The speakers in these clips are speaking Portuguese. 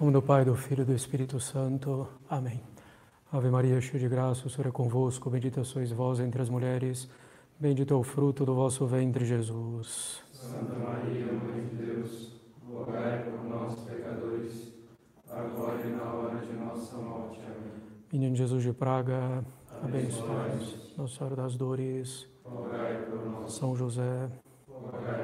nome do Pai, do Filho e do Espírito Santo. Amém. Ave Maria, cheia de graça, o Senhor é convosco. Bendita sois vós entre as mulheres. Bendito é o fruto do vosso ventre, Jesus. Santa Maria, Mãe de Deus, rogai por nós, pecadores, agora e na hora de nossa morte. Amém. Menino Jesus de Praga, abençoai-nos. Nossa Senhora das Dores, rogai por nós. São José, rogai.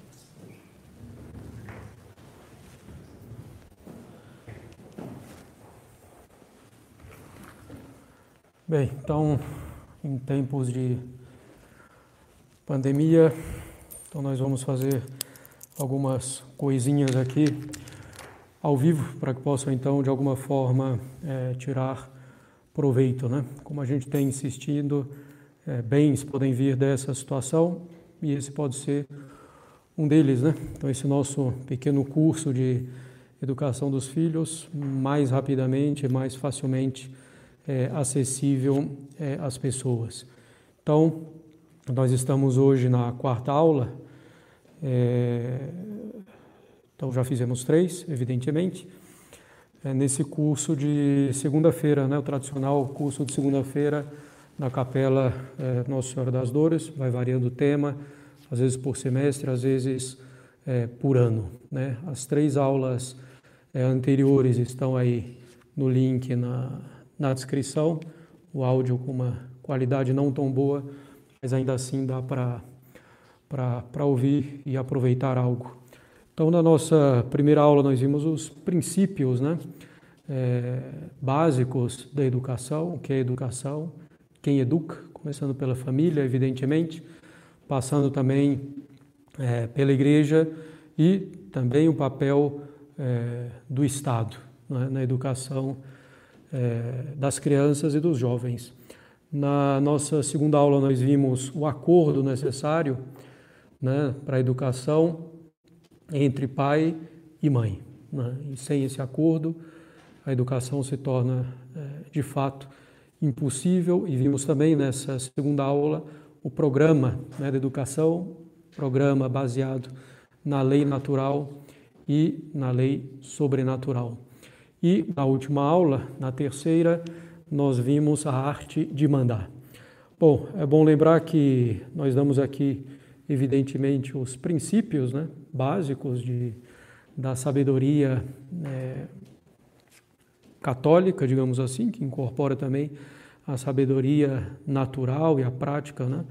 Bem, então, em tempos de pandemia, então nós vamos fazer algumas coisinhas aqui ao vivo para que possam então de alguma forma é, tirar proveito, né? Como a gente tem insistindo, é, bens podem vir dessa situação e esse pode ser um deles, né? Então esse nosso pequeno curso de educação dos filhos mais rapidamente, mais facilmente é, acessível é, às pessoas. Então, nós estamos hoje na quarta aula, é, então já fizemos três, evidentemente, é, nesse curso de segunda-feira, né, o tradicional curso de segunda-feira na capela é, Nossa Senhora das Dores, vai variando o tema, às vezes por semestre, às vezes é, por ano. Né? As três aulas anteriores estão aí no link na, na descrição, o áudio com uma qualidade não tão boa, mas ainda assim dá para ouvir e aproveitar algo. Então, na nossa primeira aula, nós vimos os princípios né, é, básicos da educação, o que é educação, quem educa, começando pela família, evidentemente, passando também é, pela igreja e também o papel é, do Estado né, na educação é, das crianças e dos jovens. Na nossa segunda aula, nós vimos o acordo necessário né, para a educação entre pai e mãe. Né? E sem esse acordo, a educação se torna, é, de fato, impossível. E vimos também nessa segunda aula o programa né, de educação, programa baseado na lei natural e na lei sobrenatural. E na última aula, na terceira, nós vimos a arte de mandar. Bom, é bom lembrar que nós damos aqui, evidentemente, os princípios né, básicos de, da sabedoria é, católica, digamos assim, que incorpora também a sabedoria natural e a prática né,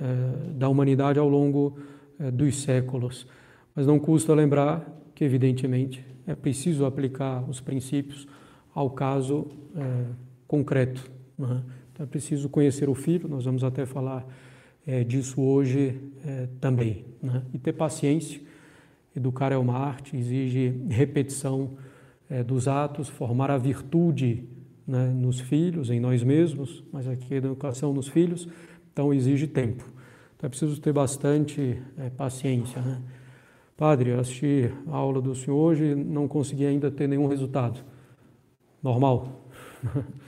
é, da humanidade ao longo é, dos séculos. Mas não custa lembrar que, evidentemente, é preciso aplicar os princípios ao caso é, concreto. Né? Então é preciso conhecer o filho, nós vamos até falar é, disso hoje é, também. Né? E ter paciência. Educar é uma arte, exige repetição é, dos atos, formar a virtude né, nos filhos, em nós mesmos, mas aqui a educação nos filhos, então exige tempo. Então é preciso ter bastante é, paciência. Né? Padre, assisti a aula do senhor hoje e não consegui ainda ter nenhum resultado. Normal.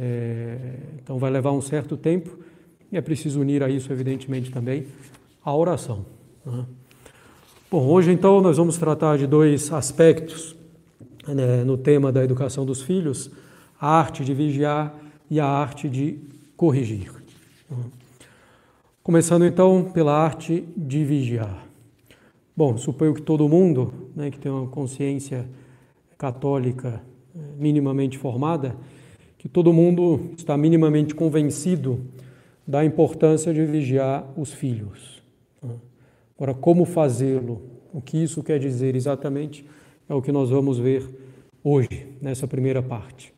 É, então vai levar um certo tempo e é preciso unir a isso, evidentemente, também a oração. Né? Bom, hoje então nós vamos tratar de dois aspectos né, no tema da educação dos filhos: a arte de vigiar e a arte de corrigir. Né? Começando então pela arte de vigiar. Bom, suponho que todo mundo né, que tem uma consciência católica eh, minimamente formada, que todo mundo está minimamente convencido da importância de vigiar os filhos. Né. Agora, como fazê-lo? O que isso quer dizer exatamente é o que nós vamos ver hoje, nessa primeira parte.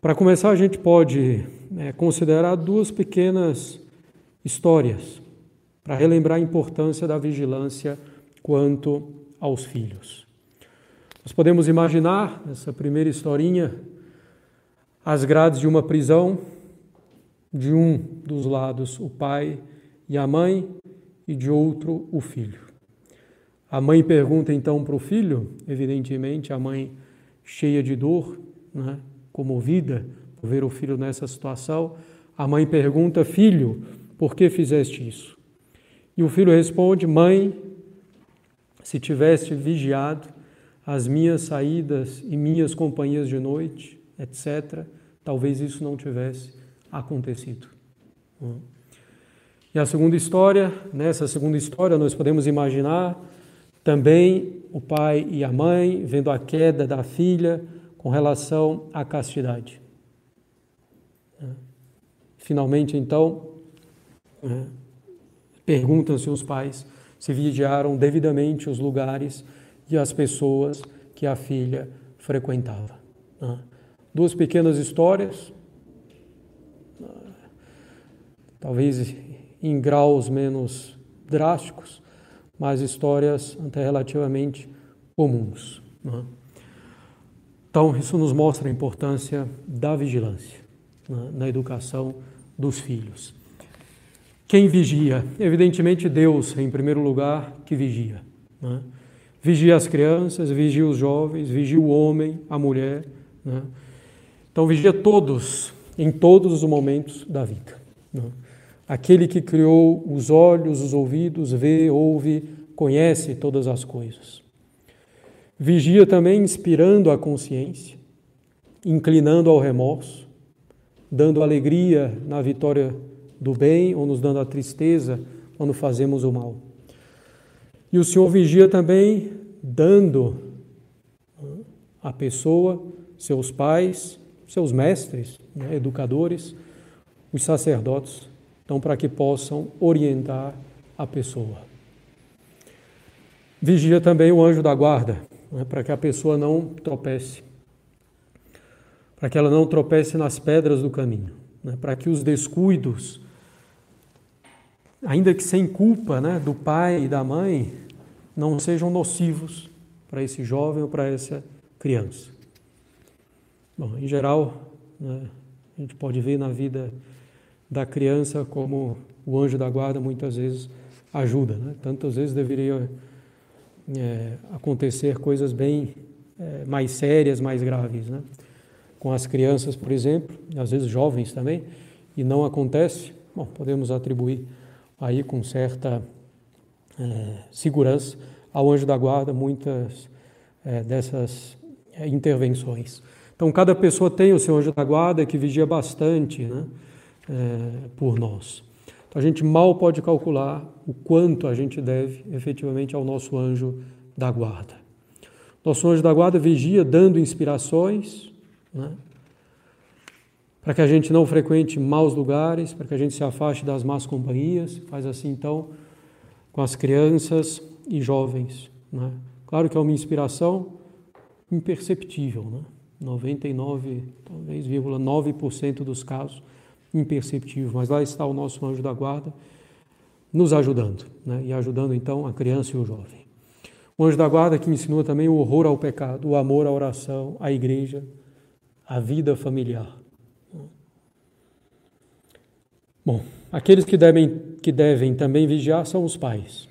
Para começar, a gente pode né, considerar duas pequenas histórias para relembrar a importância da vigilância quanto aos filhos. Nós podemos imaginar, nessa primeira historinha, as grades de uma prisão, de um dos lados o pai e a mãe, e de outro o filho. A mãe pergunta então para o filho, evidentemente, a mãe cheia de dor, né, comovida por ver o filho nessa situação, a mãe pergunta: Filho, por que fizeste isso? E o filho responde: Mãe, se tiveste vigiado as minhas saídas e minhas companhias de noite, etc., talvez isso não tivesse acontecido. E a segunda história, nessa segunda história, nós podemos imaginar também o pai e a mãe vendo a queda da filha com relação à castidade. Finalmente, então, perguntam-se os pais se vigiaram devidamente os lugares e as pessoas que a filha frequentava. Duas pequenas histórias, talvez em graus menos drásticos, mas histórias até relativamente comuns. Então, isso nos mostra a importância da vigilância na educação dos filhos. Quem vigia? Evidentemente, Deus, em primeiro lugar, que vigia. Né? Vigia as crianças, vigia os jovens, vigia o homem, a mulher. Né? Então, vigia todos, em todos os momentos da vida. Né? Aquele que criou os olhos, os ouvidos, vê, ouve, conhece todas as coisas. Vigia também inspirando a consciência, inclinando ao remorso, dando alegria na vitória do bem ou nos dando a tristeza quando fazemos o mal. E o Senhor vigia também dando à pessoa, seus pais, seus mestres, né, educadores, os sacerdotes, então para que possam orientar a pessoa. Vigia também o anjo da guarda, né, para que a pessoa não tropece, para que ela não tropece nas pedras do caminho, né, para que os descuidos ainda que sem culpa né, do pai e da mãe, não sejam nocivos para esse jovem ou para essa criança. Bom, em geral, né, a gente pode ver na vida da criança como o anjo da guarda muitas vezes ajuda. Né? Tantas vezes deveria é, acontecer coisas bem é, mais sérias, mais graves. Né? Com as crianças, por exemplo, às vezes jovens também, e não acontece, bom, podemos atribuir aí com certa é, segurança ao anjo da guarda muitas é, dessas é, intervenções. Então, cada pessoa tem o seu anjo da guarda que vigia bastante né, é, por nós. Então, a gente mal pode calcular o quanto a gente deve efetivamente ao nosso anjo da guarda. Nosso anjo da guarda vigia dando inspirações, né, para que a gente não frequente maus lugares, para que a gente se afaste das más companhias. Faz assim então com as crianças e jovens. Né? Claro que é uma inspiração imperceptível, né? 99, talvez, 9% dos casos imperceptível, mas lá está o nosso anjo da guarda nos ajudando, né? e ajudando então a criança e o jovem. O anjo da guarda que insinua também o horror ao pecado, o amor à oração, à igreja, à vida familiar. Bom, aqueles que devem, que devem também vigiar são os pais.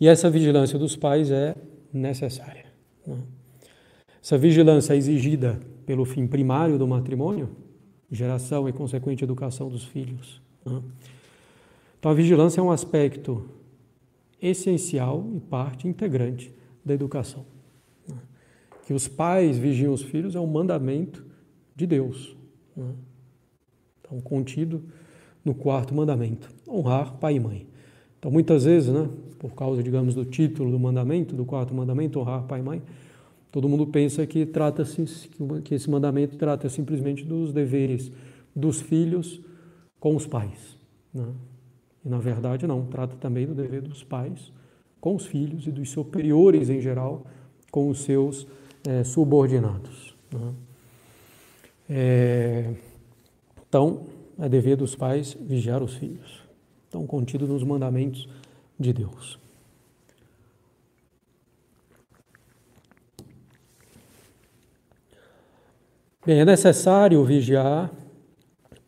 E essa vigilância dos pais é necessária. Né? Essa vigilância exigida pelo fim primário do matrimônio, geração e consequente educação dos filhos. Né? Então, a vigilância é um aspecto essencial e parte integrante da educação. Né? Que os pais vigiem os filhos é um mandamento de Deus. Então, contido no quarto mandamento, honrar pai e mãe. Então, muitas vezes, né, por causa, digamos, do título do mandamento, do quarto mandamento, honrar pai e mãe, todo mundo pensa que trata-se que esse mandamento trata simplesmente dos deveres dos filhos com os pais. Né? E na verdade não, trata também do dever dos pais com os filhos e dos superiores em geral com os seus é, subordinados. Né? É, então, é dever dos pais vigiar os filhos. Estão contidos nos mandamentos de Deus. Bem, é necessário vigiar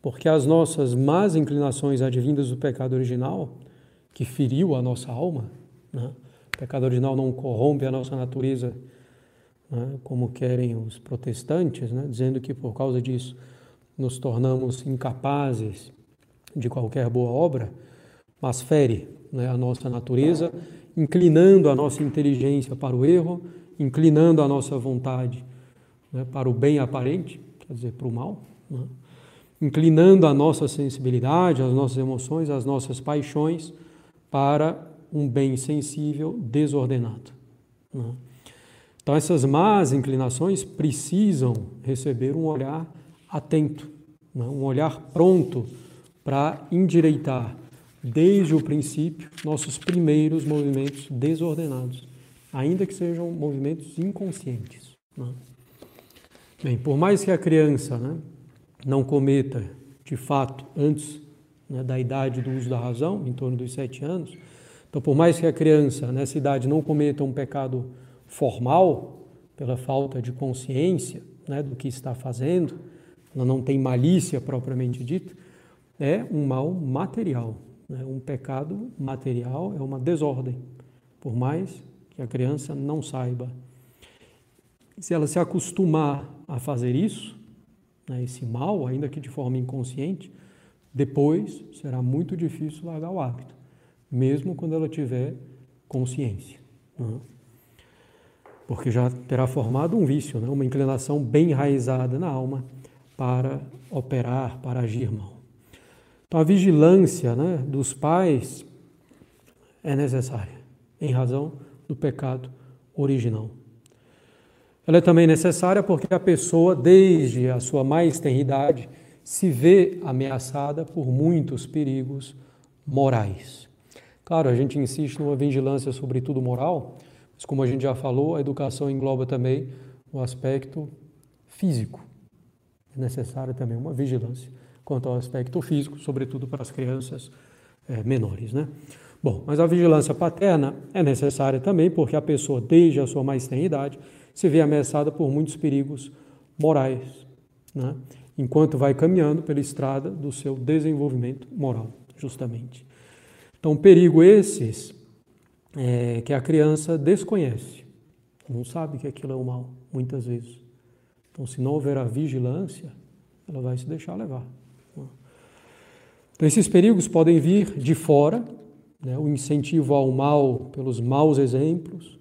porque as nossas más inclinações advindas do pecado original, que feriu a nossa alma, né? o pecado original não corrompe a nossa natureza, né? como querem os protestantes, né? dizendo que por causa disso nos tornamos incapazes de qualquer boa obra, mas fere né, a nossa natureza, inclinando a nossa inteligência para o erro, inclinando a nossa vontade né, para o bem aparente, quer dizer, para o mal, né, inclinando a nossa sensibilidade, as nossas emoções, as nossas paixões para um bem sensível desordenado. Né. Então, essas más inclinações precisam receber um olhar atento, né? um olhar pronto para endireitar, desde o princípio, nossos primeiros movimentos desordenados, ainda que sejam movimentos inconscientes. Né? Bem, por mais que a criança né, não cometa, de fato, antes né, da idade do uso da razão, em torno dos sete anos, então, por mais que a criança nessa idade não cometa um pecado formal, pela falta de consciência né, do que está fazendo, ela não tem malícia propriamente dita, é um mal material. Né? Um pecado material é uma desordem, por mais que a criança não saiba. Se ela se acostumar a fazer isso, né, esse mal, ainda que de forma inconsciente, depois será muito difícil largar o hábito, mesmo quando ela tiver consciência. Né? Porque já terá formado um vício, né? uma inclinação bem enraizada na alma para operar, para agir mal. Então, a vigilância né, dos pais é necessária, em razão do pecado original. Ela é também necessária porque a pessoa, desde a sua mais tenridade, se vê ameaçada por muitos perigos morais. Claro, a gente insiste numa vigilância sobretudo moral, mas como a gente já falou, a educação engloba também o aspecto físico é necessária também uma vigilância quanto ao aspecto físico, sobretudo para as crianças é, menores. Né? Bom, mas a vigilância paterna é necessária também porque a pessoa, desde a sua mais tenra idade, se vê ameaçada por muitos perigos morais, né? enquanto vai caminhando pela estrada do seu desenvolvimento moral, justamente. Então, perigo esses é, que a criança desconhece, não sabe que aquilo é o mal, muitas vezes. Então, se não houver a vigilância, ela vai se deixar levar. Então, esses perigos podem vir de fora, né, o incentivo ao mal pelos maus exemplos,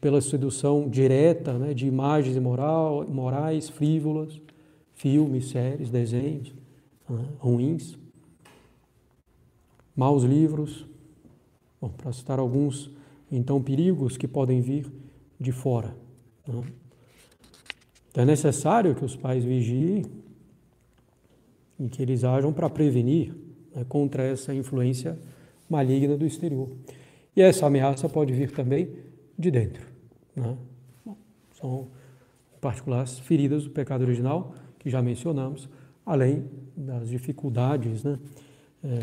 pela sedução direta né, de imagens imoral, morais, frívolas, filmes, séries, desenhos né, ruins, maus livros. Bom, para citar alguns, então, perigos que podem vir de fora. Né. Então é necessário que os pais vigiem e que eles ajam para prevenir né, contra essa influência maligna do exterior. E essa ameaça pode vir também de dentro. Né? São, em particular, as feridas do pecado original, que já mencionamos, além das dificuldades né, é,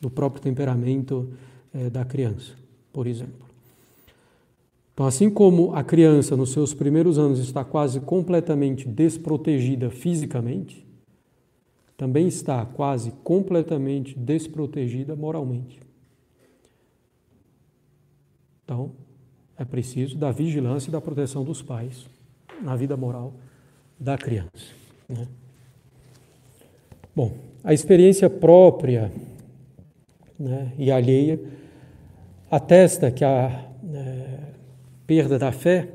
do próprio temperamento é, da criança, por exemplo. Então, assim como a criança nos seus primeiros anos está quase completamente desprotegida fisicamente, também está quase completamente desprotegida moralmente. Então, é preciso da vigilância e da proteção dos pais na vida moral da criança. Né? Bom, a experiência própria né, e alheia atesta que a é, perda da fé,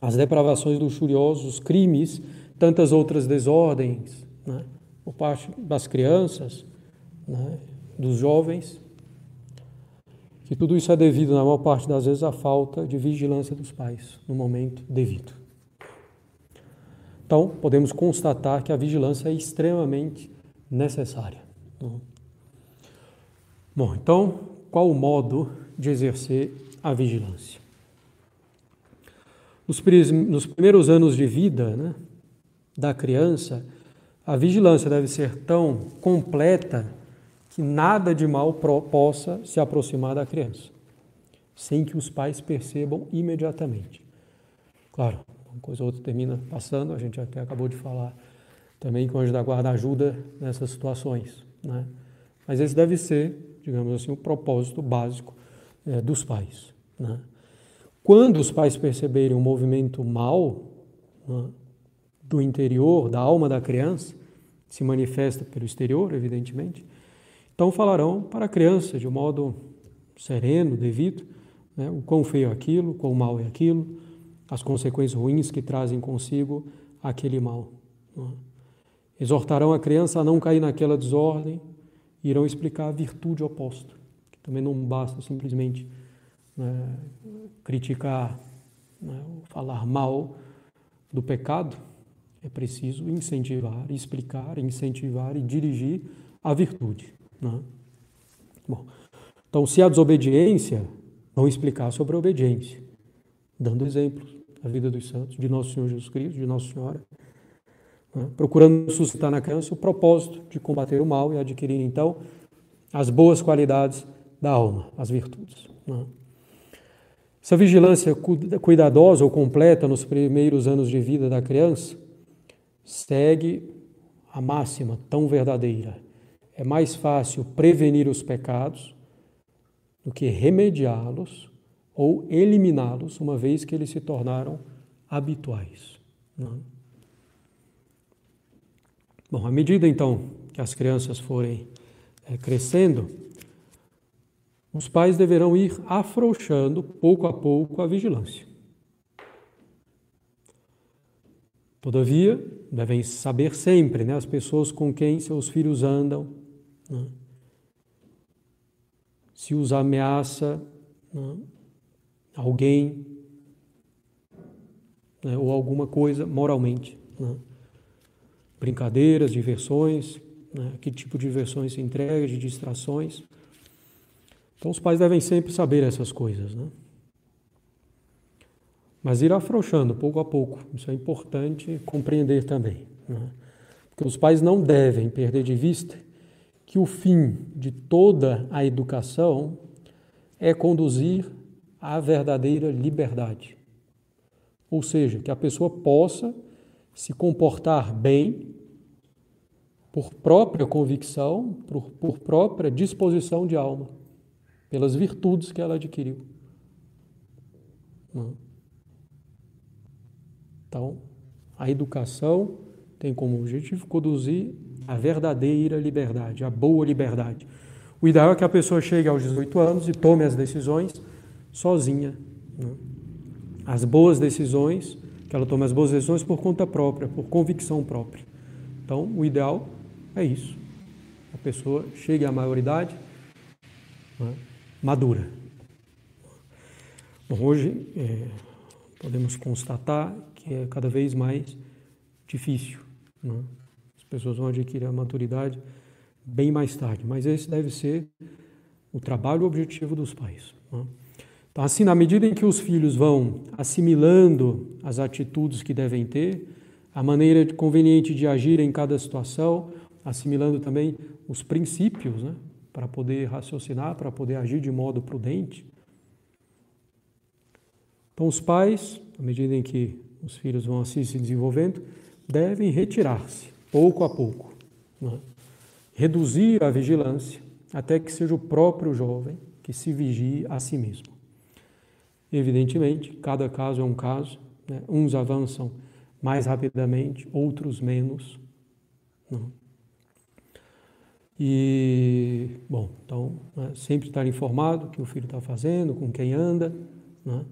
as depravações luxuriosos, os crimes, tantas outras desordens, né? por parte das crianças, né? dos jovens, que tudo isso é devido, na maior parte das vezes, à falta de vigilância dos pais no momento devido. Então, podemos constatar que a vigilância é extremamente necessária. Bom, então, qual o modo de exercer a vigilância? Nos, nos primeiros anos de vida né, da criança, a vigilância deve ser tão completa que nada de mal possa se aproximar da criança, sem que os pais percebam imediatamente. Claro, uma coisa ou outra termina passando, a gente até acabou de falar também que o anjo da guarda ajuda nessas situações. Né? Mas esse deve ser, digamos assim, o propósito básico é, dos pais. Né? Quando os pais perceberem um movimento mal né, do interior, da alma da criança, se manifesta pelo exterior, evidentemente, então falarão para a criança de um modo sereno, devido, né, o quão feio é aquilo, o quão mal é aquilo, as consequências ruins que trazem consigo aquele mal. Né. Exortarão a criança a não cair naquela desordem, irão explicar a virtude oposta, que também não basta simplesmente né, criticar, né, falar mal do pecado, é preciso incentivar, explicar, incentivar e dirigir a virtude. Né? Bom, então, se a desobediência, vão explicar sobre a obediência, dando exemplos da vida dos santos, de nosso Senhor Jesus Cristo, de Nossa Senhora, né? procurando suscitar na criança o propósito de combater o mal e adquirir, então, as boas qualidades da alma, as virtudes. Né? Essa vigilância cuidadosa ou completa nos primeiros anos de vida da criança segue a máxima tão verdadeira. É mais fácil prevenir os pecados do que remediá-los ou eliminá-los, uma vez que eles se tornaram habituais. Não? É? Bom, à medida então que as crianças forem é, crescendo, os pais deverão ir afrouxando pouco a pouco a vigilância. Todavia, devem saber sempre né, as pessoas com quem seus filhos andam, né, se os ameaça né, alguém né, ou alguma coisa moralmente. Né. Brincadeiras, diversões, né, que tipo de diversões se entrega, de distrações. Então os pais devem sempre saber essas coisas, né? Mas ir afrouxando pouco a pouco, isso é importante compreender também. Né? Porque os pais não devem perder de vista que o fim de toda a educação é conduzir à verdadeira liberdade. Ou seja, que a pessoa possa se comportar bem por própria convicção, por, por própria disposição de alma pelas virtudes que ela adquiriu. Então, a educação tem como objetivo conduzir a verdadeira liberdade, a boa liberdade. O ideal é que a pessoa chegue aos 18 anos e tome as decisões sozinha. Né? As boas decisões, que ela tome as boas decisões por conta própria, por convicção própria. Então, o ideal é isso. A pessoa chegue à maioridade, né? Madura. Bom, hoje é, podemos constatar que é cada vez mais difícil. Né? As pessoas vão adquirir a maturidade bem mais tarde, mas esse deve ser o trabalho objetivo dos pais. Né? Então, assim, na medida em que os filhos vão assimilando as atitudes que devem ter, a maneira conveniente de agir em cada situação, assimilando também os princípios, né? Para poder raciocinar, para poder agir de modo prudente. Então, os pais, à medida em que os filhos vão assim se desenvolvendo, devem retirar-se, pouco a pouco, né? reduzir a vigilância, até que seja o próprio jovem que se vigie a si mesmo. Evidentemente, cada caso é um caso, né? uns avançam mais rapidamente, outros menos. Não. E, bom, então, né, sempre estar informado o que o filho está fazendo, com quem anda. Né?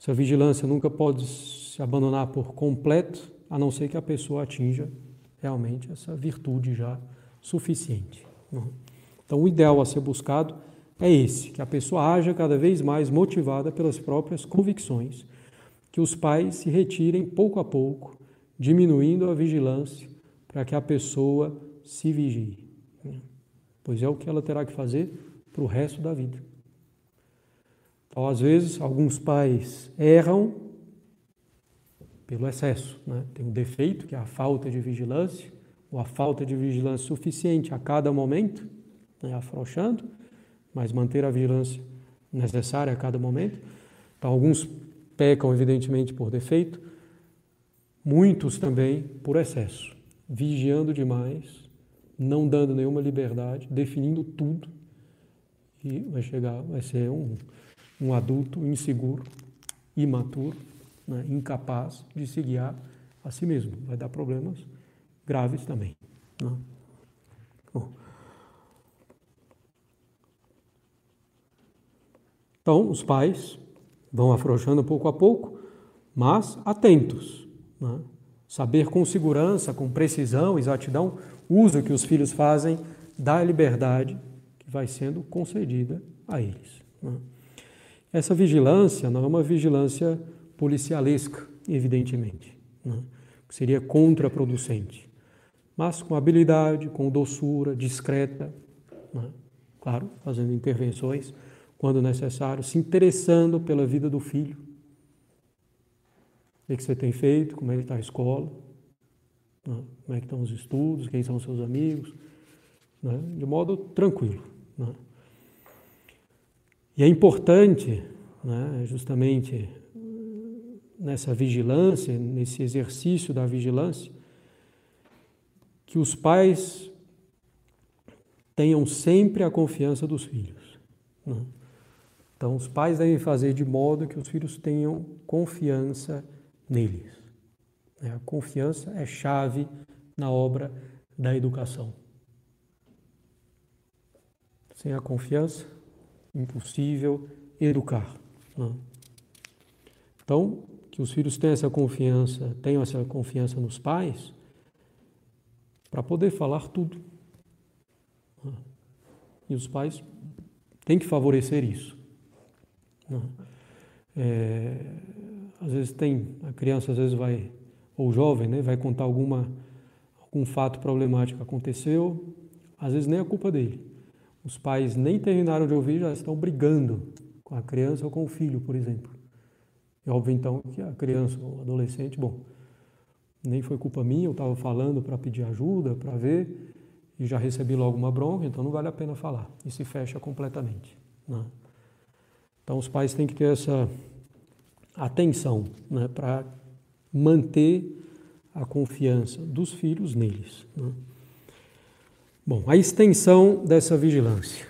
Essa vigilância nunca pode se abandonar por completo, a não ser que a pessoa atinja realmente essa virtude já suficiente. Né? Então, o ideal a ser buscado é esse, que a pessoa haja cada vez mais motivada pelas próprias convicções, que os pais se retirem pouco a pouco, diminuindo a vigilância, para que a pessoa se vigie pois é o que ela terá que fazer para o resto da vida. Então, às vezes, alguns pais erram pelo excesso, né? tem um defeito, que é a falta de vigilância, ou a falta de vigilância suficiente a cada momento, né? afrouxando, mas manter a vigilância necessária a cada momento. Então, alguns pecam, evidentemente, por defeito, muitos também por excesso. vigiando demais, não dando nenhuma liberdade, definindo tudo, e vai chegar, vai ser um, um adulto inseguro, imaturo, né, incapaz de se guiar a si mesmo. Vai dar problemas graves também. Né? Bom. Então, os pais vão afrouxando pouco a pouco, mas atentos. Né? Saber com segurança, com precisão, exatidão, uso que os filhos fazem da liberdade que vai sendo concedida a eles. Né? Essa vigilância não é uma vigilância policialesca, evidentemente, né? que seria contraproducente, mas com habilidade, com doçura, discreta, né? claro, fazendo intervenções quando necessário, se interessando pela vida do filho. O que você tem feito, como é que está a escola, né? como é que estão os estudos, quem são os seus amigos, né? de modo tranquilo. Né? E é importante, né, justamente nessa vigilância, nesse exercício da vigilância, que os pais tenham sempre a confiança dos filhos. Né? Então, os pais devem fazer de modo que os filhos tenham confiança neles. Né? A confiança é chave na obra da educação. Sem a confiança, impossível educar. Né? Então, que os filhos tenham essa confiança, tenham essa confiança nos pais, para poder falar tudo. Né? E os pais têm que favorecer isso. Né? É, às vezes tem, a criança às vezes vai, ou jovem, né, vai contar alguma, algum fato problemático aconteceu, às vezes nem é culpa dele. Os pais nem terminaram de ouvir, já estão brigando com a criança ou com o filho, por exemplo. É óbvio então que a criança ou o adolescente, bom, nem foi culpa minha, eu estava falando para pedir ajuda, para ver, e já recebi logo uma bronca, então não vale a pena falar. E se fecha completamente. Né? Então os pais têm que ter essa atenção né, para manter a confiança dos filhos neles. Né? Bom, a extensão dessa vigilância.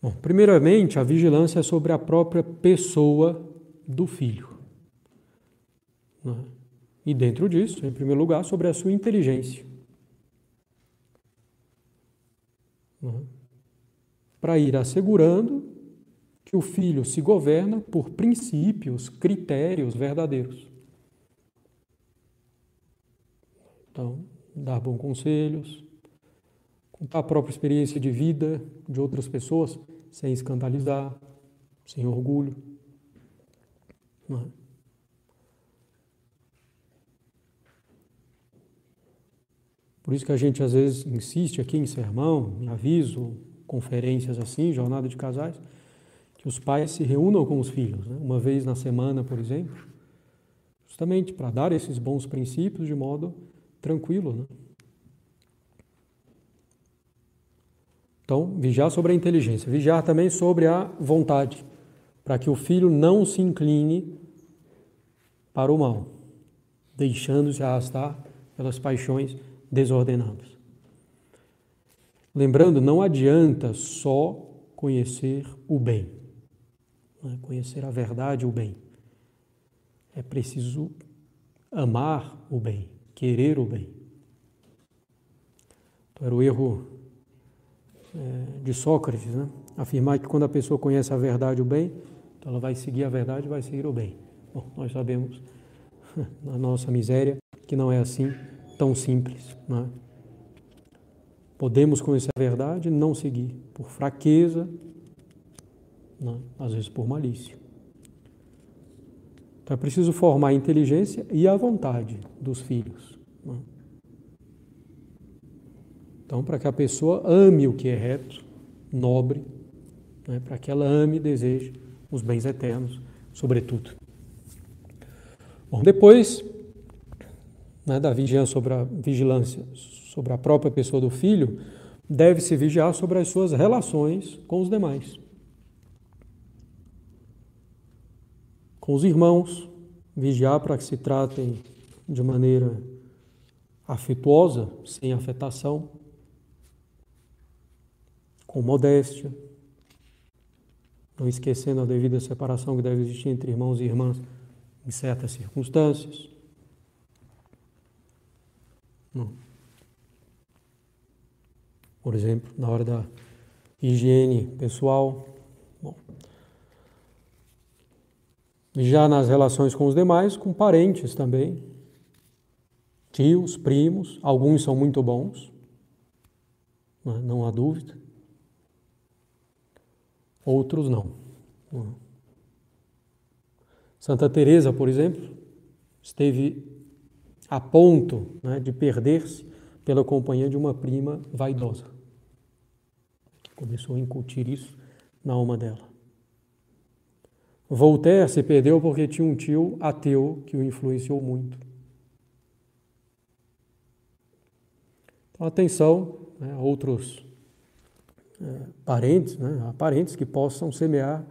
Bom, primeiramente, a vigilância é sobre a própria pessoa do filho. Né? E dentro disso, em primeiro lugar, sobre a sua inteligência. Né? Para ir assegurando que o filho se governa por princípios, critérios verdadeiros. Então, dar bons conselhos, contar a própria experiência de vida de outras pessoas, sem escandalizar, sem orgulho. É? Por isso que a gente às vezes insiste aqui em sermão, em aviso, conferências assim, jornada de casais, os pais se reúnam com os filhos, né? uma vez na semana, por exemplo, justamente para dar esses bons princípios de modo tranquilo. Né? Então, vigiar sobre a inteligência, vigiar também sobre a vontade, para que o filho não se incline para o mal, deixando-se arrastar pelas paixões desordenadas. Lembrando, não adianta só conhecer o bem, né? conhecer a verdade o bem. É preciso amar o bem, querer o bem. Então, era o erro é, de Sócrates, né? afirmar que quando a pessoa conhece a verdade o bem, então ela vai seguir a verdade vai seguir o bem. Bom, nós sabemos, na nossa miséria, que não é assim tão simples. Né? Podemos conhecer a verdade e não seguir por fraqueza, né? às vezes por malícia. Então é preciso formar a inteligência e a vontade dos filhos. Né? Então, para que a pessoa ame o que é reto, nobre, né? para que ela ame e deseje os bens eternos, sobretudo. Bom, depois né, da vigilância sobre a vigilância sobre a própria pessoa do filho, deve-se vigiar sobre as suas relações com os demais. Com os irmãos, vigiar para que se tratem de maneira afetuosa, sem afetação, com modéstia, não esquecendo a devida separação que deve existir entre irmãos e irmãs em certas circunstâncias. Por exemplo, na hora da higiene pessoal. Bom. Já nas relações com os demais, com parentes também, tios, primos, alguns são muito bons, né, não há dúvida, outros não. Santa Teresa, por exemplo, esteve a ponto né, de perder-se pela companhia de uma prima vaidosa. Começou a incutir isso na alma dela. Voltaire se perdeu porque tinha um tio ateu que o influenciou muito. Então, atenção né, a outros é, parentes, né, parentes que possam semear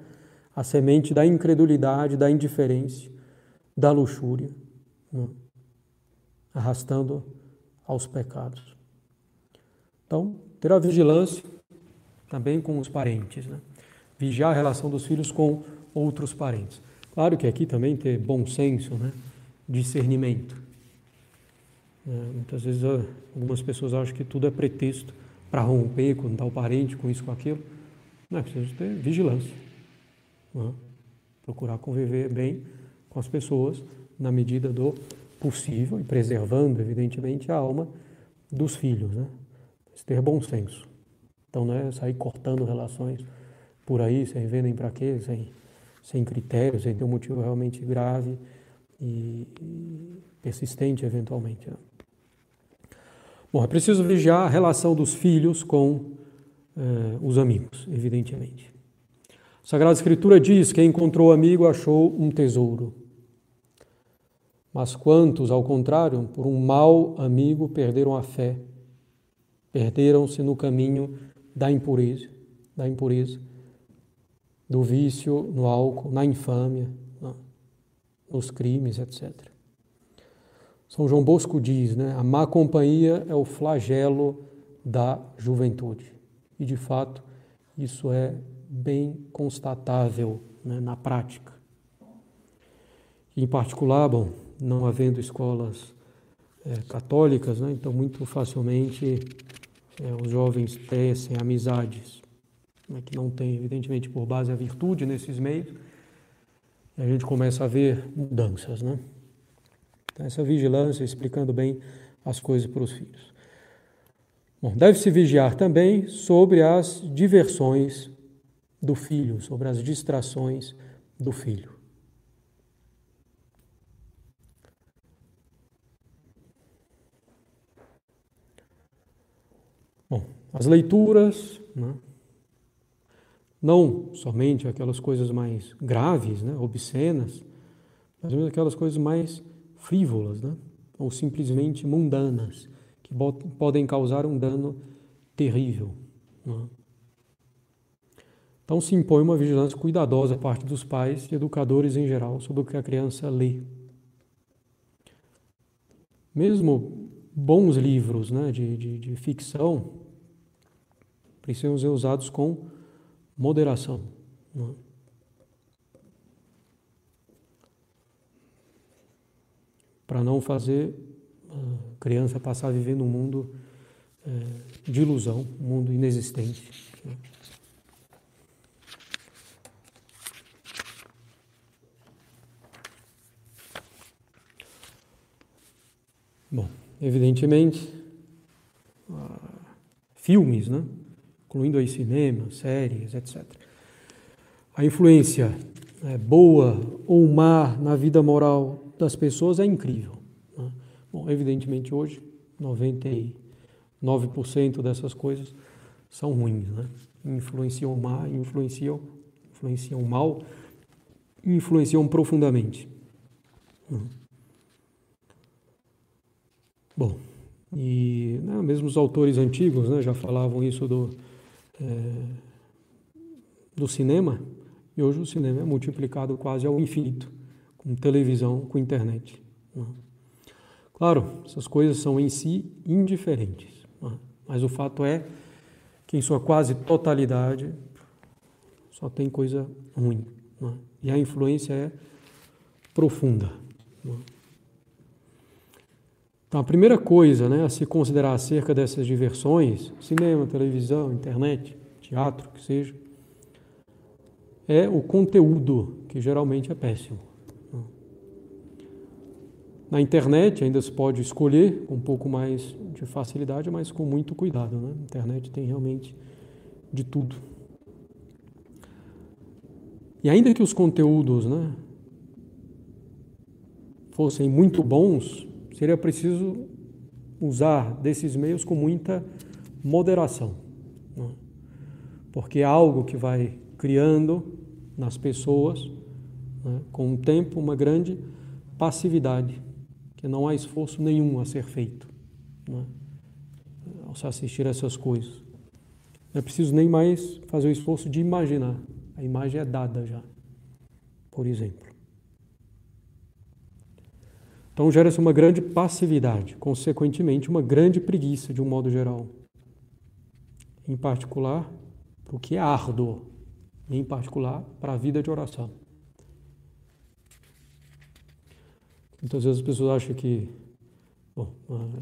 a semente da incredulidade, da indiferença, da luxúria, né, arrastando aos pecados. Então, ter a vigilância também com os parentes, né? vigiar a relação dos filhos com outros parentes. Claro que aqui também ter bom senso, né? discernimento. É, muitas vezes algumas pessoas acham que tudo é pretexto para romper com tal parente, com isso, com aquilo. Não é preciso ter vigilância. Né? Procurar conviver bem com as pessoas na medida do possível e preservando, evidentemente, a alma dos filhos. Né? Ter bom senso. Então, não é sair cortando relações por aí, sem ver nem para quê, sem, sem critério, sem ter um motivo realmente grave e, e persistente, eventualmente. Né? Bom, é preciso vigiar a relação dos filhos com eh, os amigos, evidentemente. A Sagrada Escritura diz: quem encontrou amigo achou um tesouro. Mas quantos, ao contrário, por um mau amigo perderam a fé, perderam-se no caminho da impureza, da impureza, do vício no álcool, na infâmia, nos crimes, etc. São João Bosco diz, né, a má companhia é o flagelo da juventude. E de fato, isso é bem constatável né, na prática. Em particular, bom, não havendo escolas é, católicas, né, então muito facilmente é, os jovens tecem amizades né, que não tem, evidentemente, por base a virtude nesses meios, a gente começa a ver mudanças, né? Então, essa vigilância explicando bem as coisas para os filhos. Bom, deve-se vigiar também sobre as diversões do filho, sobre as distrações do filho. Bom, as leituras, né? Não somente aquelas coisas mais graves, né? obscenas, mas mesmo aquelas coisas mais frívolas, né? ou simplesmente mundanas, que podem causar um dano terrível. Né? Então se impõe uma vigilância cuidadosa a parte dos pais e educadores em geral sobre o que a criança lê. Mesmo bons livros né, de, de, de ficção precisam ser usados com moderação. Né? Para não fazer a criança passar a viver num mundo é, de ilusão, um mundo inexistente. Né? Bom, evidentemente, uh, filmes, né? Incluindo aí cinema, séries, etc. A influência é, boa ou má na vida moral das pessoas é incrível. Né? Bom, evidentemente hoje, 99% dessas coisas são ruins, né? Influenciam mal, influenciam, influenciam mal, influenciam profundamente. Né? Bom, e né, mesmo os autores antigos né, já falavam isso do, do cinema, e hoje o cinema é multiplicado quase ao infinito, com televisão, com internet. Né? Claro, essas coisas são em si indiferentes, né? mas o fato é que em sua quase totalidade só tem coisa ruim. Né? E a influência é profunda. Então, a primeira coisa né, a se considerar acerca dessas diversões, cinema, televisão, internet, teatro, que seja, é o conteúdo, que geralmente é péssimo. Na internet ainda se pode escolher com um pouco mais de facilidade, mas com muito cuidado. Né? A internet tem realmente de tudo. E ainda que os conteúdos né, fossem muito bons, seria preciso usar desses meios com muita moderação. Né? Porque é algo que vai criando nas pessoas, né, com o tempo, uma grande passividade que não há esforço nenhum a ser feito né? ao se assistir a essas coisas. Não é preciso nem mais fazer o esforço de imaginar. A imagem é dada já, por exemplo. Então gera-se uma grande passividade, consequentemente, uma grande preguiça, de um modo geral. Em particular, para o que é árduo, em particular, para a vida de oração. Muitas vezes as pessoas acham que, bom,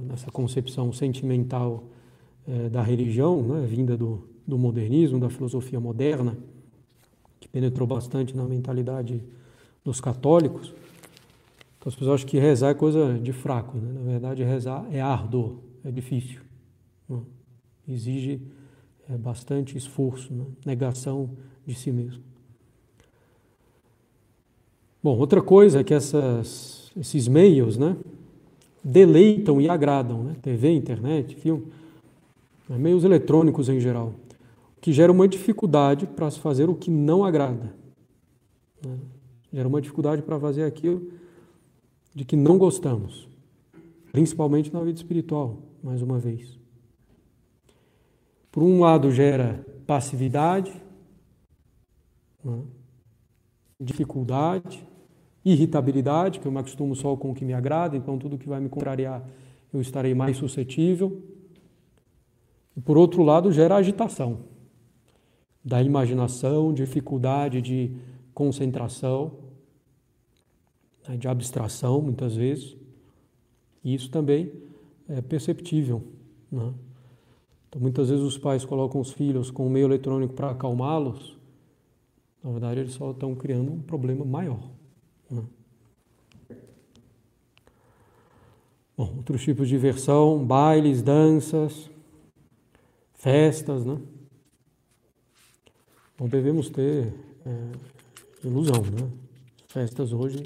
nessa concepção sentimental é, da religião, né, vinda do, do modernismo, da filosofia moderna, que penetrou bastante na mentalidade dos católicos, então as pessoas acham que rezar é coisa de fraco. Né? Na verdade, rezar é árduo, é difícil. Né? Exige é, bastante esforço, né? negação de si mesmo. Bom, outra coisa é que essas esses meios, né, deleitam e agradam, né? TV, internet, filme, né? meios eletrônicos em geral, que gera uma dificuldade para se fazer o que não agrada. Né? Gera uma dificuldade para fazer aquilo de que não gostamos, principalmente na vida espiritual, mais uma vez. Por um lado, gera passividade, né? dificuldade, irritabilidade, que eu me acostumo só com o que me agrada, então tudo que vai me contrariar eu estarei mais suscetível. E por outro lado, gera agitação da imaginação, dificuldade de concentração, né, de abstração, muitas vezes. E isso também é perceptível. Né? Então, muitas vezes os pais colocam os filhos com o meio eletrônico para acalmá-los. Na verdade, eles só estão criando um problema maior. Né? Bom, outros tipos de diversão, bailes, danças, festas, né? Não devemos ter é, ilusão, né? Festas hoje,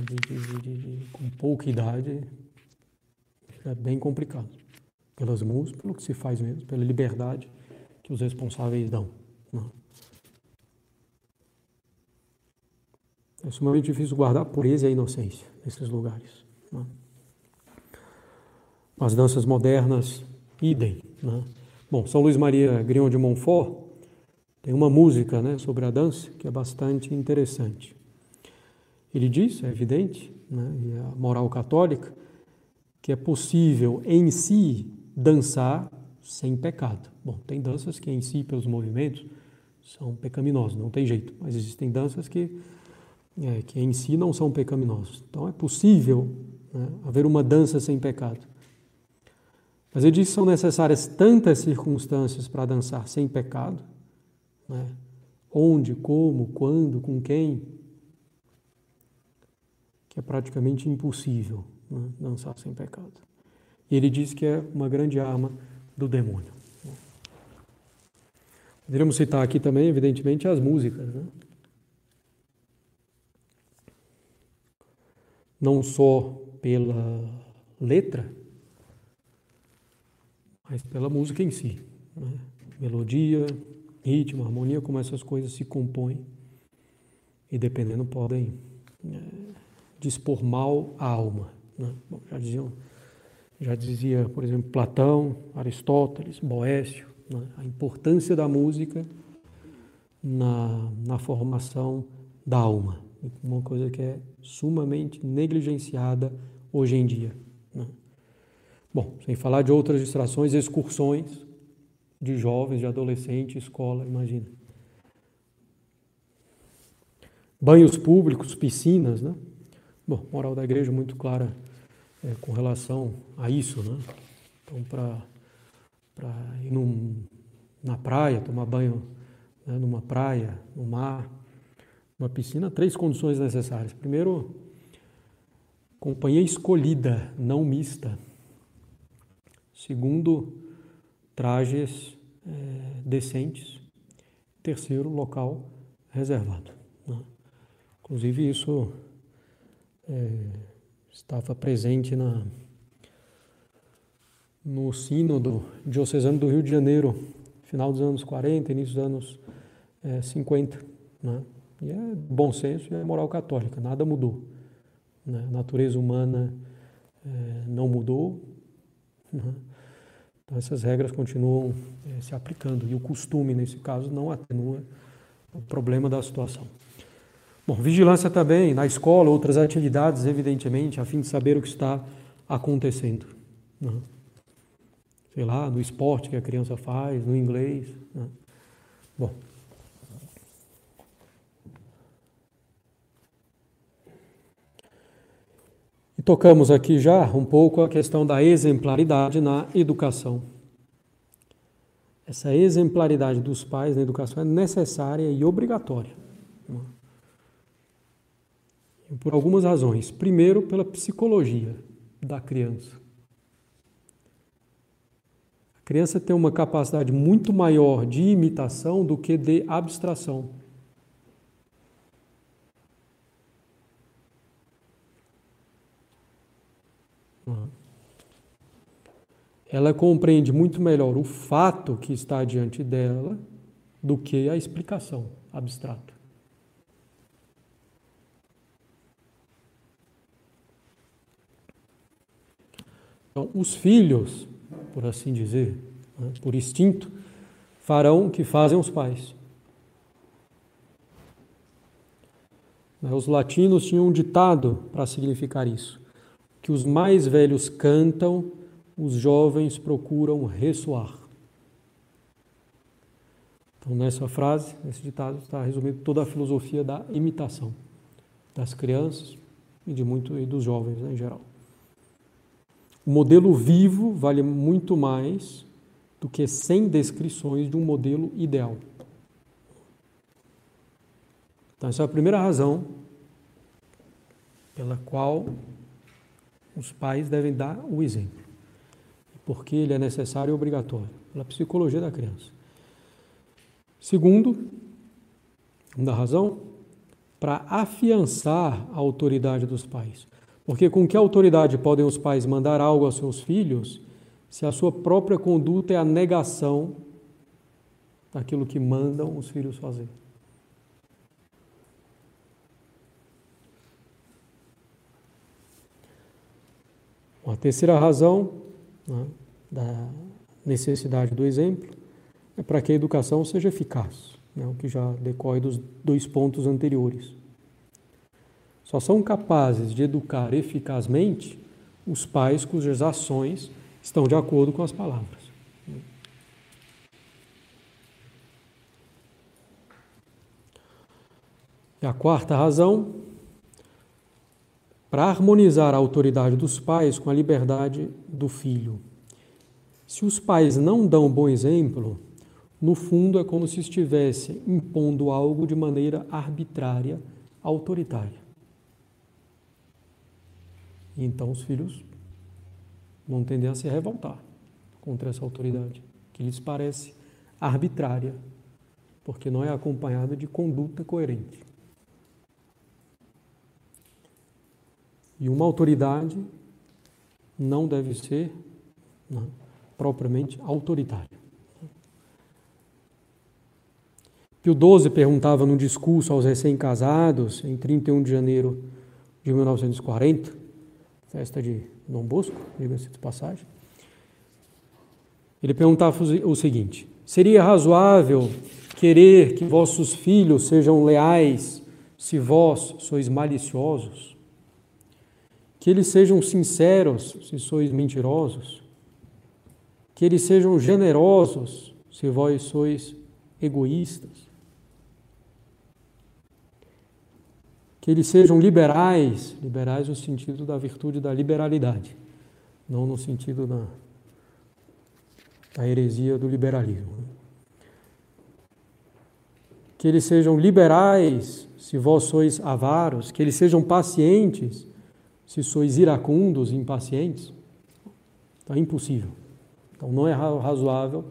de, de, de, com pouca idade, é bem complicado. Pelas músicas, pelo que se faz mesmo, pela liberdade que os responsáveis dão. Né? É sumamente difícil guardar a pureza e a inocência nesses lugares. Né? As danças modernas, idem. Né? Bom, São Luís Maria Grion de Montfort tem uma música né, sobre a dança que é bastante interessante. Ele diz, é evidente, né, e a moral católica, que é possível em si dançar sem pecado. Bom, tem danças que em si, pelos movimentos, são pecaminosas, não tem jeito, mas existem danças que é, que em si não são pecaminosos. Então é possível né, haver uma dança sem pecado. Mas ele diz que são necessárias tantas circunstâncias para dançar sem pecado, né? onde, como, quando, com quem, que é praticamente impossível né, dançar sem pecado. E ele diz que é uma grande arma do demônio. Poderíamos citar aqui também, evidentemente, as músicas. Né? não só pela letra, mas pela música em si. Né? Melodia, ritmo, harmonia, como essas coisas se compõem e dependendo podem é, dispor mal à alma. Né? Bom, já, diziam, já dizia, por exemplo, Platão, Aristóteles, Boécio, né? a importância da música na, na formação da alma uma coisa que é sumamente negligenciada hoje em dia. Né? Bom, sem falar de outras distrações, excursões de jovens, de adolescentes, escola, imagina. Banhos públicos, piscinas, né? Bom, moral da igreja muito clara é, com relação a isso, né? Então, para ir num, na praia, tomar banho né, numa praia, no mar, numa piscina, três condições necessárias. Primeiro, companhia escolhida, não mista. Segundo, trajes é, decentes. Terceiro, local reservado. Né? Inclusive, isso é, estava presente na, no Sínodo Diocesano do Rio de Janeiro, final dos anos 40, início dos anos é, 50. Né? E é bom senso e é moral católica, nada mudou. Né? A natureza humana é, não mudou. Né? Então, essas regras continuam é, se aplicando e o costume, nesse caso, não atenua o problema da situação. Bom, vigilância também na escola, outras atividades, evidentemente, a fim de saber o que está acontecendo. Né? Sei lá, no esporte que a criança faz, no inglês. Né? Bom. E tocamos aqui já um pouco a questão da exemplaridade na educação. Essa exemplaridade dos pais na educação é necessária e obrigatória. Por algumas razões. Primeiro, pela psicologia da criança. A criança tem uma capacidade muito maior de imitação do que de abstração. Ela compreende muito melhor o fato que está diante dela do que a explicação abstrata. Então, os filhos, por assim dizer, né, por instinto, farão o que fazem os pais. Os latinos tinham um ditado para significar isso que os mais velhos cantam, os jovens procuram ressoar. Então, nessa frase, nesse ditado, está resumido toda a filosofia da imitação das crianças e de muito e dos jovens né, em geral. O modelo vivo vale muito mais do que 100 descrições de um modelo ideal. Então, essa é a primeira razão pela qual os pais devem dar o exemplo, porque ele é necessário e obrigatório, pela psicologia da criança. Segundo, da razão, para afiançar a autoridade dos pais. Porque com que autoridade podem os pais mandar algo aos seus filhos se a sua própria conduta é a negação daquilo que mandam os filhos fazer? A terceira razão né, da necessidade do exemplo é para que a educação seja eficaz, né, o que já decorre dos dois pontos anteriores. Só são capazes de educar eficazmente os pais cujas ações estão de acordo com as palavras. E a quarta razão para harmonizar a autoridade dos pais com a liberdade do filho. Se os pais não dão bom exemplo, no fundo é como se estivesse impondo algo de maneira arbitrária, autoritária. E então os filhos vão tender a se revoltar contra essa autoridade, que lhes parece arbitrária, porque não é acompanhada de conduta coerente. E uma autoridade não deve ser não, propriamente autoritária. Pio XII perguntava num discurso aos recém-casados, em 31 de janeiro de 1940, festa de Dom Bosco, diga-se de passagem. Ele perguntava o seguinte: Seria razoável querer que vossos filhos sejam leais se vós sois maliciosos? Que eles sejam sinceros se sois mentirosos. Que eles sejam generosos se vós sois egoístas. Que eles sejam liberais, liberais no sentido da virtude da liberalidade, não no sentido da, da heresia do liberalismo. Que eles sejam liberais se vós sois avaros, que eles sejam pacientes se sois iracundos impacientes. Então é impossível. Então não é razoável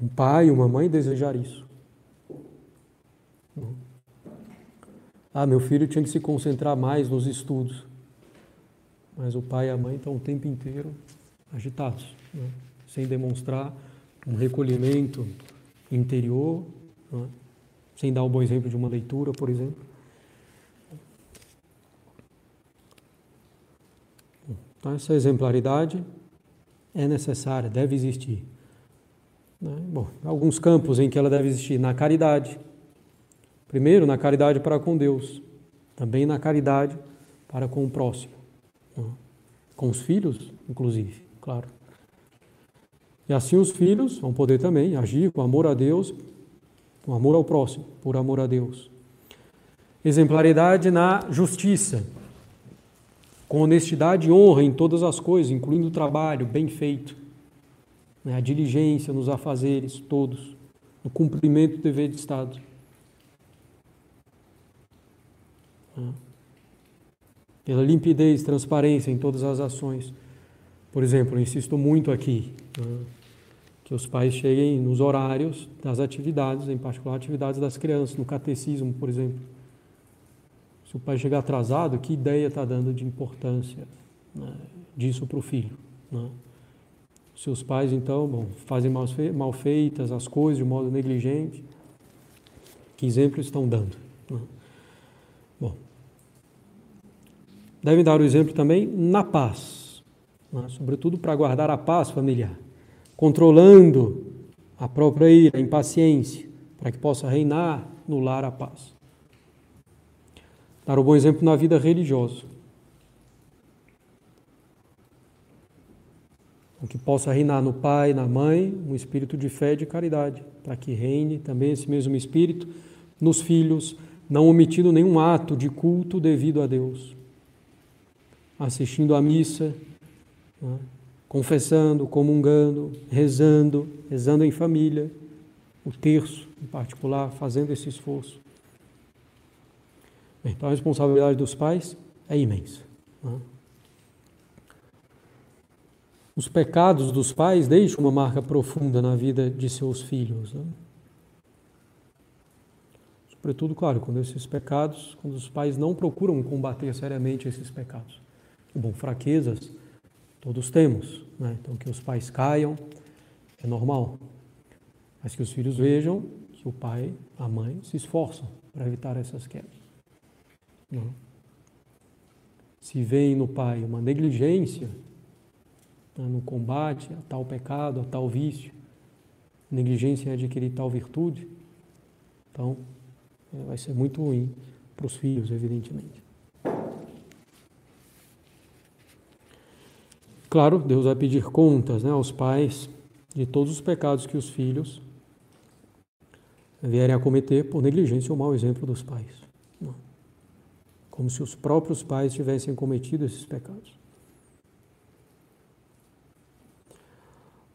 um pai, uma mãe desejar isso. Ah, meu filho tinha que se concentrar mais nos estudos. Mas o pai e a mãe estão o tempo inteiro agitados, né? sem demonstrar um recolhimento interior, né? sem dar um bom exemplo de uma leitura, por exemplo. Então, essa exemplaridade é necessária, deve existir. Né? Bom, alguns campos em que ela deve existir: na caridade. Primeiro, na caridade para com Deus, também na caridade para com o próximo, né? com os filhos, inclusive, claro. E assim os filhos vão poder também agir com amor a Deus, com amor ao próximo, por amor a Deus. Exemplaridade na justiça, com honestidade e honra em todas as coisas, incluindo o trabalho bem feito né, a diligência nos afazeres todos, no cumprimento do dever de Estado. Né, pela limpidez, transparência em todas as ações. Por exemplo, insisto muito aqui né, que os pais cheguem nos horários das atividades, em particular atividades das crianças, no catecismo, por exemplo. Se o pai chegar atrasado, que ideia está dando de importância né, disso para o filho? Né? Seus pais, então, bom, fazem mal feitas as coisas de modo negligente. Que exemplo estão dando? Né? Bom, devem dar o exemplo também na paz, né? sobretudo para guardar a paz familiar, controlando a própria ira, a impaciência, para que possa reinar no lar a paz. Dar o bom exemplo na vida religiosa. que possa reinar no pai, na mãe, um espírito de fé e de caridade, para que reine também esse mesmo espírito nos filhos, não omitindo nenhum ato de culto devido a Deus. Assistindo à missa, né? confessando, comungando, rezando, rezando em família, o terço em particular, fazendo esse esforço. Então a responsabilidade dos pais é imensa. Né? Os pecados dos pais deixam uma marca profunda na vida de seus filhos. Né? Sobretudo, claro, quando esses pecados, quando os pais não procuram combater seriamente esses pecados. Bom, fraquezas todos temos, né? então que os pais caiam é normal, mas que os filhos vejam que o pai, a mãe se esforçam para evitar essas quedas. Não. Né? Se vem no pai uma negligência né, no combate a tal pecado, a tal vício, negligência em adquirir tal virtude, então vai ser muito ruim para os filhos, evidentemente. Claro, Deus vai pedir contas né, aos pais de todos os pecados que os filhos vierem a cometer por negligência ou mau exemplo dos pais. Né. Como se os próprios pais tivessem cometido esses pecados.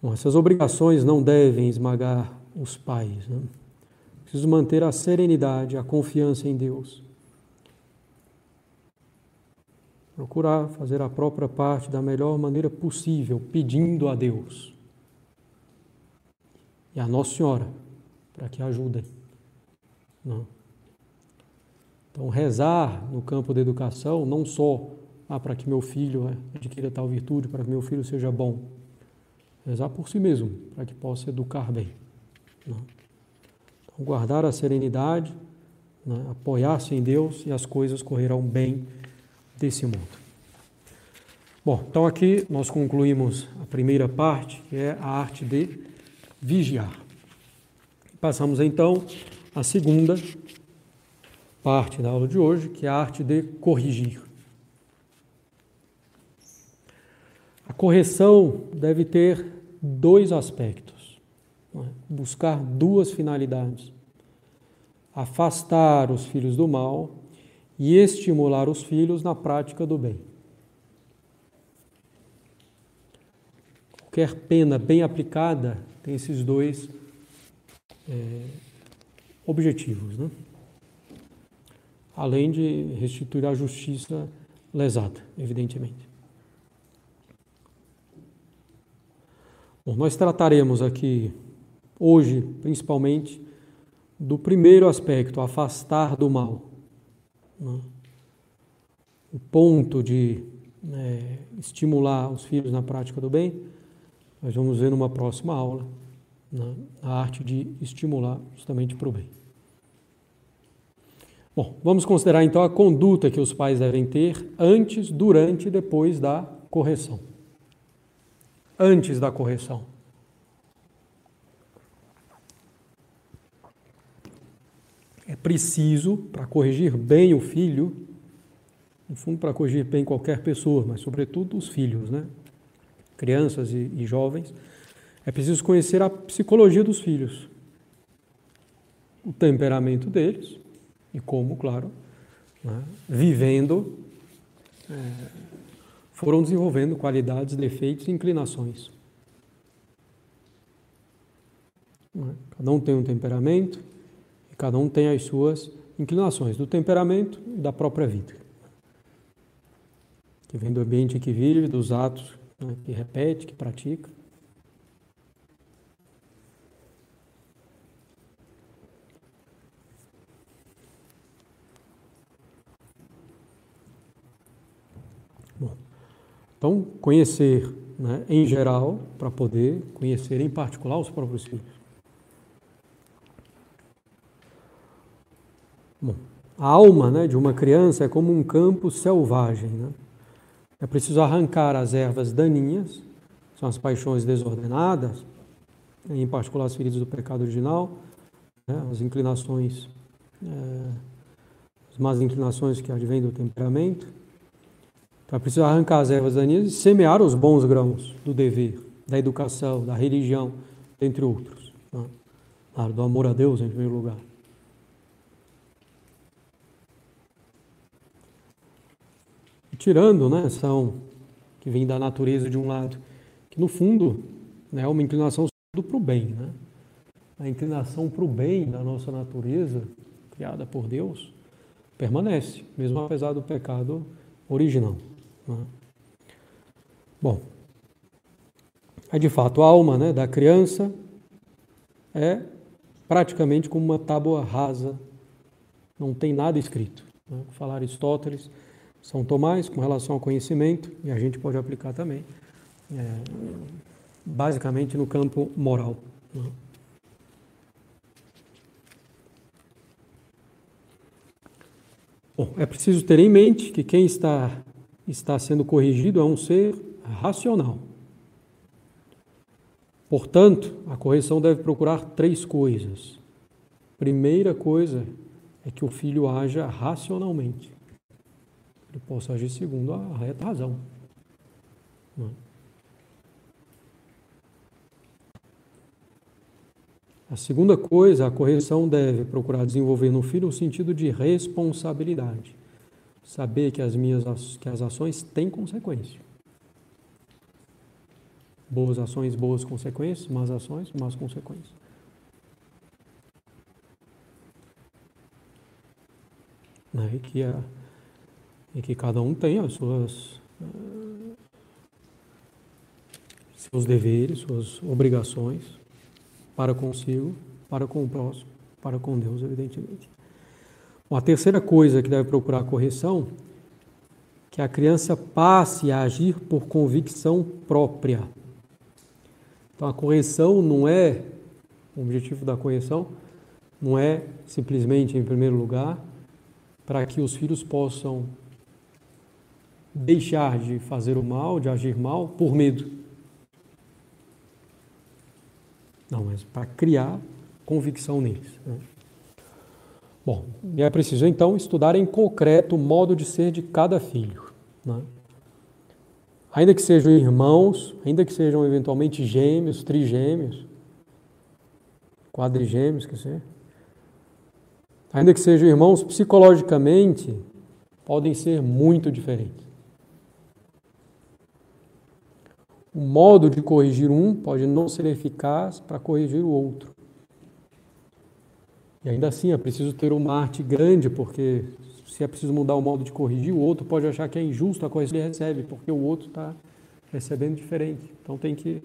Bom, essas obrigações não devem esmagar os pais. Né? Preciso manter a serenidade, a confiança em Deus. Procurar fazer a própria parte da melhor maneira possível, pedindo a Deus e a Nossa Senhora para que ajudem. Não. Então, rezar no campo da educação, não só ah, para que meu filho adquira tal virtude, para que meu filho seja bom, rezar por si mesmo, para que possa educar bem. Né? Guardar a serenidade, né? apoiar-se em Deus e as coisas correrão bem desse mundo. Bom, então aqui nós concluímos a primeira parte, que é a arte de vigiar. Passamos então à segunda parte da aula de hoje, que é a arte de corrigir. correção deve ter dois aspectos? Buscar duas finalidades. Afastar os filhos do mal e estimular os filhos na prática do bem. Qualquer pena bem aplicada tem esses dois é, objetivos, né? além de restituir a justiça lesada, evidentemente. Bom, nós trataremos aqui hoje, principalmente, do primeiro aspecto, afastar do mal. Né? O ponto de né, estimular os filhos na prática do bem, nós vamos ver numa próxima aula, né, a arte de estimular justamente para o bem. Bom, vamos considerar então a conduta que os pais devem ter antes, durante e depois da correção. Antes da correção. É preciso, para corrigir bem o filho, no fundo, para corrigir bem qualquer pessoa, mas sobretudo os filhos, né? crianças e, e jovens, é preciso conhecer a psicologia dos filhos, o temperamento deles, e como, claro, né, vivendo, é, foram desenvolvendo qualidades, defeitos e inclinações. Né? Cada um tem um temperamento cada um tem as suas inclinações do temperamento e da própria vida. Que vem do ambiente que vive, dos atos né, que repete, que pratica. Então, conhecer né, em geral, para poder conhecer em particular os próprios filhos. Bom, a alma né, de uma criança é como um campo selvagem. Né? É preciso arrancar as ervas daninhas, são as paixões desordenadas, em particular as feridas do pecado original, né, as inclinações, é, as más inclinações que advêm do temperamento então é preciso arrancar as ervas daninhas e semear os bons grãos do dever, da educação, da religião, entre outros. Né? Claro, do amor a Deus em primeiro lugar. Tirando, né, são que vem da natureza de um lado, que no fundo né, é uma inclinação para o bem, né? A inclinação para o bem da nossa natureza, criada por Deus, permanece, mesmo apesar do pecado original. Né? Bom, é de fato a alma né, da criança é praticamente como uma tábua rasa, não tem nada escrito. Né? Falar Aristóteles, São Tomás, com relação ao conhecimento, e a gente pode aplicar também, é, basicamente no campo moral. Né? Bom, é preciso ter em mente que quem está está sendo corrigido é um ser racional. Portanto, a correção deve procurar três coisas. Primeira coisa é que o filho haja racionalmente. Ele possa agir segundo a reta razão. É? A segunda coisa, a correção deve procurar desenvolver no filho o sentido de responsabilidade saber que as minhas que as ações têm consequência. Boas ações, boas consequências, más ações, más consequências. Né? Que a, e que cada um tem as suas uh, seus deveres, suas obrigações para consigo, para com o próximo, para com Deus, evidentemente. Bom, a terceira coisa que deve procurar correção, que a criança passe a agir por convicção própria. Então a correção não é, o objetivo da correção não é simplesmente, em primeiro lugar, para que os filhos possam deixar de fazer o mal, de agir mal, por medo. Não, mas para criar convicção neles. Né? Bom, e é preciso então estudar em concreto o modo de ser de cada filho. Né? ainda que sejam irmãos, ainda que sejam eventualmente gêmeos, trigêmeos, quadrigêmeos, que seja, ainda que sejam irmãos, psicologicamente podem ser muito diferentes. O modo de corrigir um pode não ser eficaz para corrigir o outro. E ainda assim é preciso ter uma arte grande, porque se é preciso mudar o modo de corrigir, o outro pode achar que é injusto a coisa que ele recebe, porque o outro está recebendo diferente. Então tem que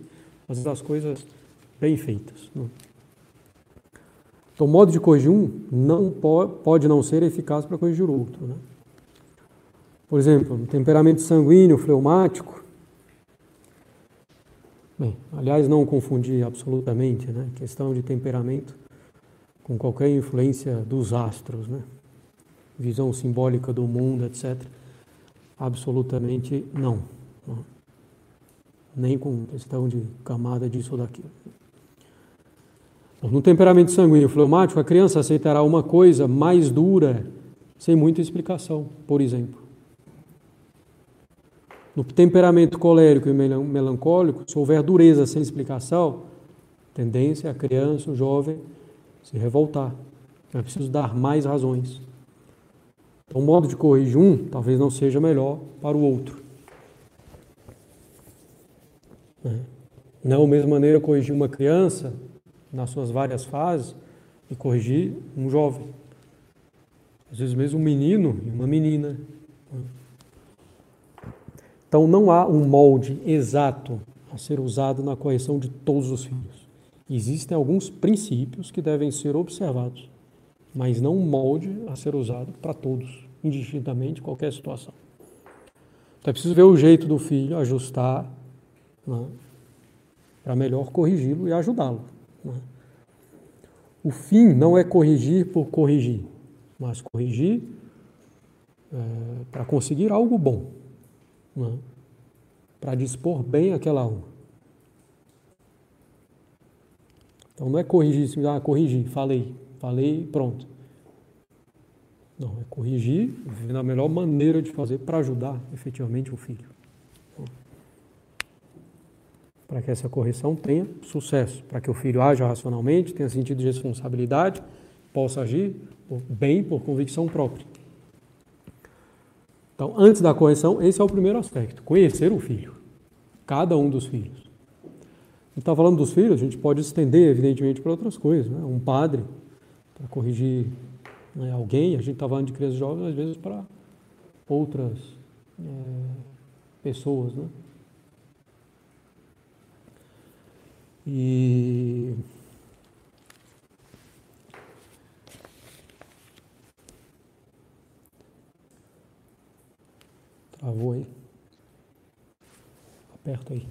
fazer as coisas bem feitas. Né? Então o modo de corrigir um não pode, não ser eficaz para corrigir o outro. Né? Por exemplo, temperamento sanguíneo, fleumático. Bem, aliás, não confundir absolutamente, né? Questão de temperamento com qualquer influência dos astros, né? Visão simbólica do mundo, etc. Absolutamente não. não. Nem com questão de camada disso ou daquilo. No temperamento sanguíneo fleumático, a criança aceitará uma coisa mais dura sem muita explicação, por exemplo. No temperamento colérico e melancólico, se houver dureza sem explicação, tendência a criança, o jovem, se revoltar. É preciso dar mais razões. Então, o modo de corrigir um talvez não seja melhor para o outro. Né? Não é a mesma maneira corrigir uma criança nas suas várias fases e corrigir um jovem. Às vezes mesmo um menino e uma menina. Então não há um molde exato a ser usado na correção de todos os filhos. Existem alguns princípios que devem ser observados, mas não um molde a ser usado para todos, indistintamente, qualquer situação. Então é preciso ver o jeito do filho, ajustar, né, para melhor corrigi-lo e ajudá-lo. Né. O fim não é corrigir por corrigir, mas corrigir é, para conseguir algo bom né? para dispor bem aquela alma. Então não é corrigir, ah, corrigir, falei, falei, pronto. Não, é corrigir na melhor maneira de fazer para ajudar efetivamente o filho. Para que essa correção tenha sucesso, para que o filho haja racionalmente, tenha sentido de responsabilidade, possa agir bem por convicção própria. Então, antes da correção, esse é o primeiro aspecto: conhecer o filho, cada um dos filhos. Está falando dos filhos, a gente pode estender, evidentemente, para outras coisas. Né? Um padre, para corrigir né, alguém, a gente está falando de crianças jovens, às vezes para outras é, pessoas. Né? E Travou aí. Aperta aí.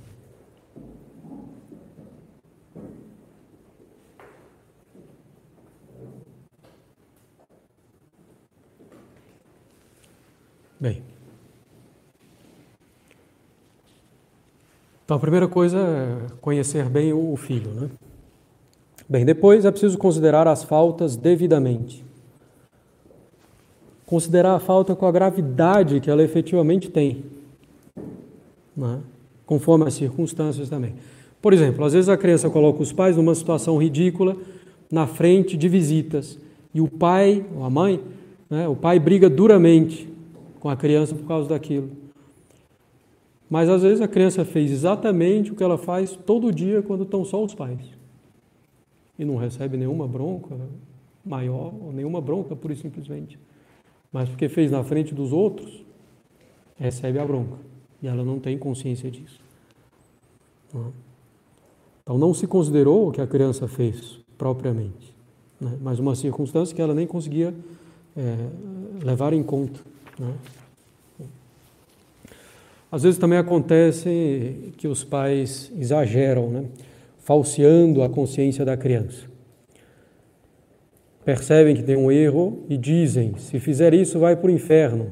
Bem. Então, a primeira coisa é conhecer bem o filho, né? Bem, depois é preciso considerar as faltas devidamente considerar a falta com a gravidade que ela efetivamente tem, né? conforme as circunstâncias também. Por exemplo, às vezes a criança coloca os pais numa situação ridícula na frente de visitas e o pai ou a mãe, né, o pai briga duramente com a criança por causa daquilo. Mas às vezes a criança fez exatamente o que ela faz todo dia quando estão só os pais. E não recebe nenhuma bronca maior, ou nenhuma bronca, pura e simplesmente mas porque fez na frente dos outros, recebe a bronca. E ela não tem consciência disso. Então não se considerou o que a criança fez propriamente, né? mas uma circunstância que ela nem conseguia é, levar em conta. Né? Às vezes também acontece que os pais exageram, né? falseando a consciência da criança percebem que tem um erro e dizem: se fizer isso, vai para o inferno.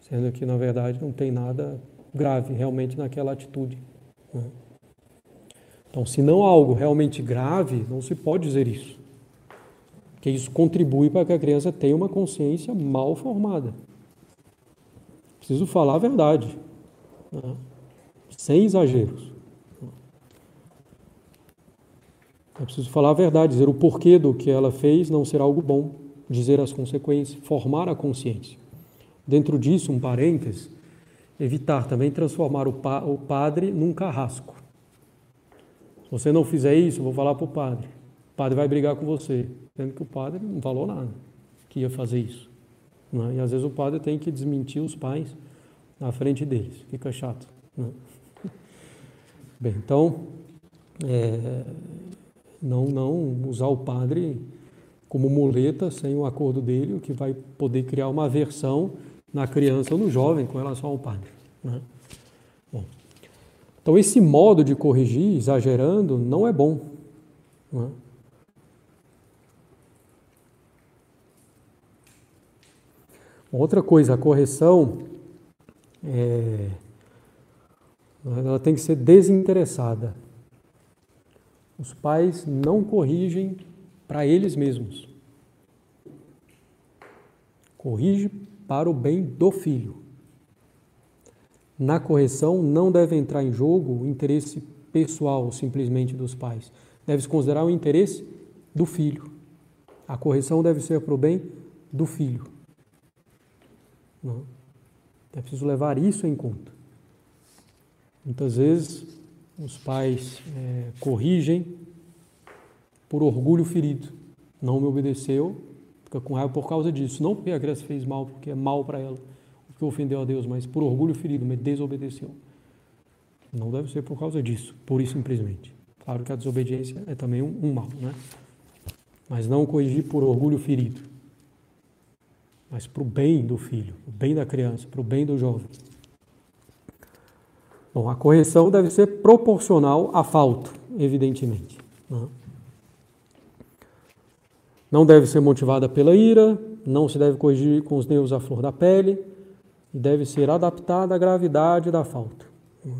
Sendo que, na verdade, não tem nada grave realmente naquela atitude. Né? Então, se não há algo realmente grave, não se pode dizer isso. Porque isso contribui para que a criança tenha uma consciência mal formada. Preciso falar a verdade. Né? Sem exageros. É preciso falar a verdade, dizer o porquê do que ela fez não será algo bom, dizer as consequências, formar a consciência. Dentro disso, um parêntese, evitar também transformar o, pa o padre num carrasco. Se você não fizer isso, eu vou falar para o padre. O padre vai brigar com você, sendo que o padre não falou nada que ia fazer isso. Né? E às vezes o padre tem que desmentir os pais na frente deles. Fica chato. Né? Bem, então, é, não, não usar o padre como muleta sem o acordo dele, o que vai poder criar uma aversão na criança ou no jovem com relação ao padre. Né? Bom, então, esse modo de corrigir, exagerando, não é bom. Né? Outra coisa, a correção é, ela tem que ser desinteressada. Os pais não corrigem para eles mesmos. Corrige para o bem do filho. Na correção não deve entrar em jogo o interesse pessoal simplesmente dos pais. Deve-se considerar o interesse do filho. A correção deve ser para o bem do filho. Não. É preciso levar isso em conta. Muitas vezes os pais é, corrigem por orgulho ferido. Não me obedeceu, fica com raiva por causa disso. Não porque a criança fez mal, porque é mal para ela, porque ofendeu a Deus, mas por orgulho ferido, me desobedeceu. Não deve ser por causa disso, por isso simplesmente. Claro que a desobediência é também um, um mal, né? Mas não corrigir por orgulho ferido, mas para o bem do filho, o bem da criança, para o bem do jovem. Bom, a correção deve ser proporcional à falta, evidentemente. Né? Não deve ser motivada pela ira, não se deve corrigir com os nervos à flor da pele, e deve ser adaptada à gravidade da falta. Né?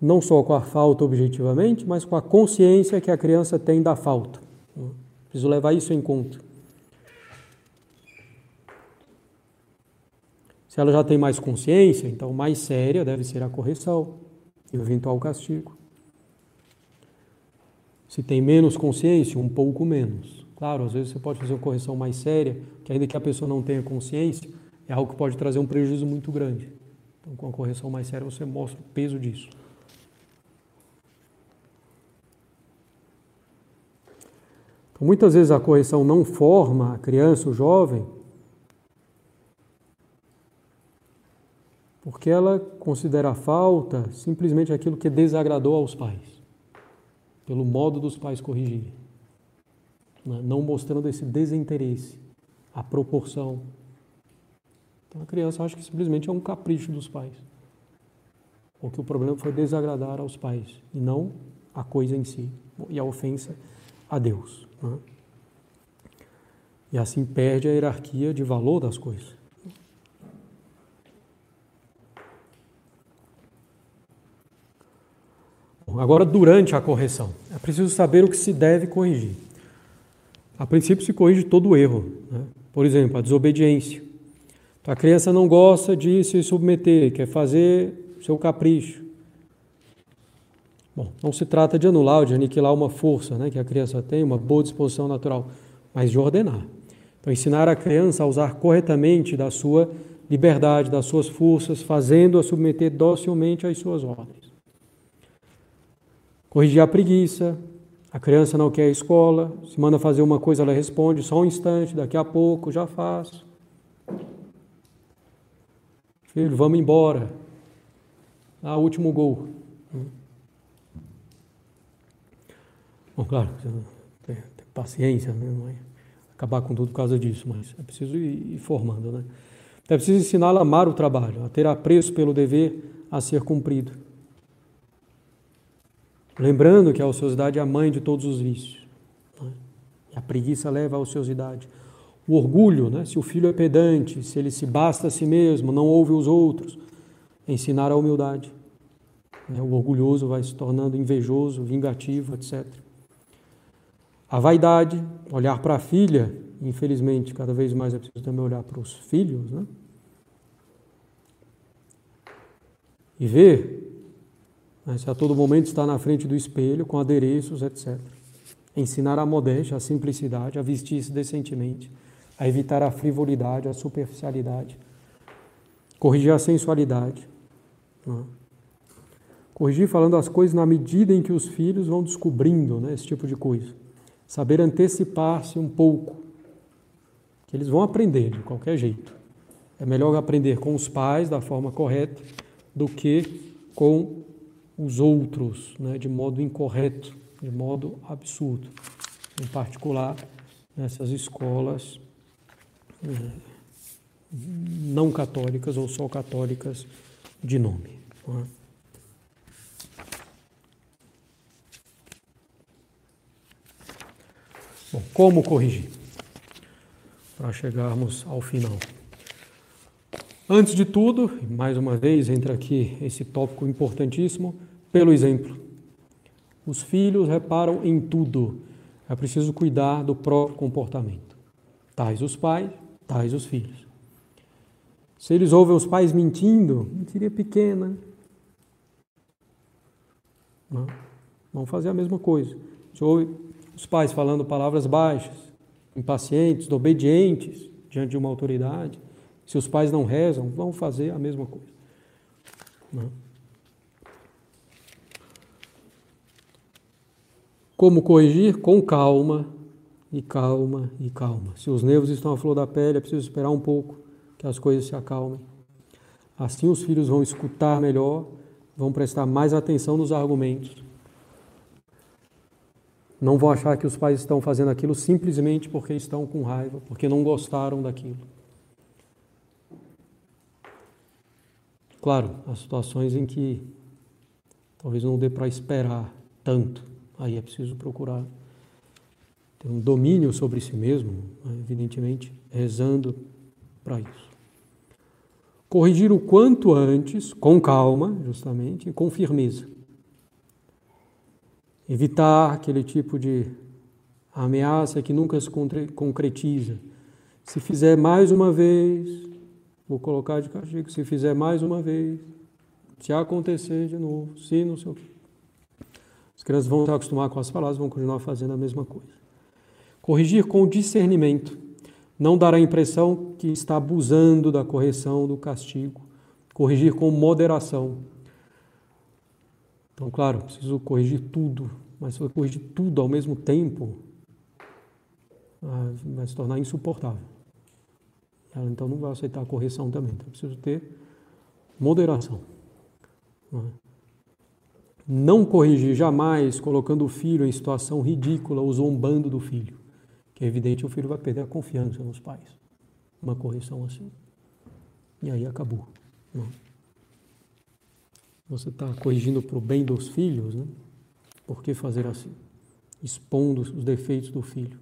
Não só com a falta objetivamente, mas com a consciência que a criança tem da falta. Né? Preciso levar isso em conta. Se ela já tem mais consciência, então mais séria deve ser a correção e o eventual castigo. Se tem menos consciência, um pouco menos. Claro, às vezes você pode fazer uma correção mais séria, que ainda que a pessoa não tenha consciência, é algo que pode trazer um prejuízo muito grande. Então, com a correção mais séria, você mostra o peso disso. Então, muitas vezes a correção não forma a criança, o jovem, porque ela considera a falta simplesmente aquilo que desagradou aos pais, pelo modo dos pais corrigirem, né? não mostrando esse desinteresse, a proporção. Então a criança acha que simplesmente é um capricho dos pais, ou que o problema foi desagradar aos pais e não a coisa em si e a ofensa a Deus. Né? E assim perde a hierarquia de valor das coisas. Agora, durante a correção, é preciso saber o que se deve corrigir. A princípio, se corrige todo o erro. Né? Por exemplo, a desobediência. A criança não gosta de se submeter, quer fazer seu capricho. Bom, não se trata de anular ou de aniquilar uma força né, que a criança tem, uma boa disposição natural, mas de ordenar. Então, ensinar a criança a usar corretamente da sua liberdade, das suas forças, fazendo-a submeter docilmente às suas ordens. Corrigir a preguiça. A criança não quer a escola, se manda fazer uma coisa, ela responde só um instante, daqui a pouco já faço. Filho, vamos embora. Ah, último gol. Bom, claro, ter, ter paciência, né? não é acabar com tudo por causa disso, mas é preciso ir, ir formando, né? É preciso ensiná-la a amar o trabalho, a ter apreço pelo dever a ser cumprido. Lembrando que a ociosidade é a mãe de todos os vícios. Né? A preguiça leva à ociosidade. O orgulho, né? se o filho é pedante, se ele se basta a si mesmo, não ouve os outros, ensinar a humildade. Né? O orgulhoso vai se tornando invejoso, vingativo, etc. A vaidade, olhar para a filha, infelizmente, cada vez mais é preciso também olhar para os filhos, né? e ver né, se a todo momento está na frente do espelho com adereços, etc. Ensinar a modéstia, a simplicidade, a vestir-se decentemente, a evitar a frivolidade, a superficialidade, corrigir a sensualidade. Né? Corrigir falando as coisas na medida em que os filhos vão descobrindo né, esse tipo de coisa. Saber antecipar-se um pouco, que eles vão aprender de qualquer jeito. É melhor aprender com os pais da forma correta do que com os outros, né, de modo incorreto, de modo absurdo. Em particular, nessas escolas eh, não católicas ou só católicas de nome. É? Bom, como corrigir? Para chegarmos ao final. Antes de tudo, mais uma vez entra aqui esse tópico importantíssimo, pelo exemplo. Os filhos reparam em tudo. É preciso cuidar do próprio comportamento. Tais os pais, tais os filhos. Se eles ouvem os pais mentindo, mentiria pequena. Não. Vão fazer a mesma coisa. Se ouve os pais falando palavras baixas, impacientes, obedientes diante de uma autoridade, se os pais não rezam, vão fazer a mesma coisa. Não. Como corrigir? Com calma, e calma, e calma. Se os nervos estão à flor da pele, é preciso esperar um pouco que as coisas se acalmem. Assim os filhos vão escutar melhor, vão prestar mais atenção nos argumentos. Não vão achar que os pais estão fazendo aquilo simplesmente porque estão com raiva, porque não gostaram daquilo. Claro, há situações em que talvez não dê para esperar tanto, aí é preciso procurar ter um domínio sobre si mesmo, né, evidentemente, rezando para isso. Corrigir o quanto antes, com calma, justamente, e com firmeza. Evitar aquele tipo de ameaça que nunca se concretiza. Se fizer mais uma vez, Vou colocar de castigo se fizer mais uma vez, se acontecer de novo, se não sei o quê. As crianças vão se acostumar com as palavras, vão continuar fazendo a mesma coisa. Corrigir com discernimento. Não dar a impressão que está abusando da correção, do castigo. Corrigir com moderação. Então, claro, preciso corrigir tudo, mas se eu corrigir tudo ao mesmo tempo, ah, vai se tornar insuportável. Ela então não vai aceitar a correção também. Então, preciso ter moderação. Não, é? não corrigir jamais colocando o filho em situação ridícula ou zombando do filho. Que é evidente o filho vai perder a confiança nos pais. Uma correção assim. E aí acabou. É? Você está corrigindo para o bem dos filhos, né? Por que fazer assim? Expondo os defeitos do filho.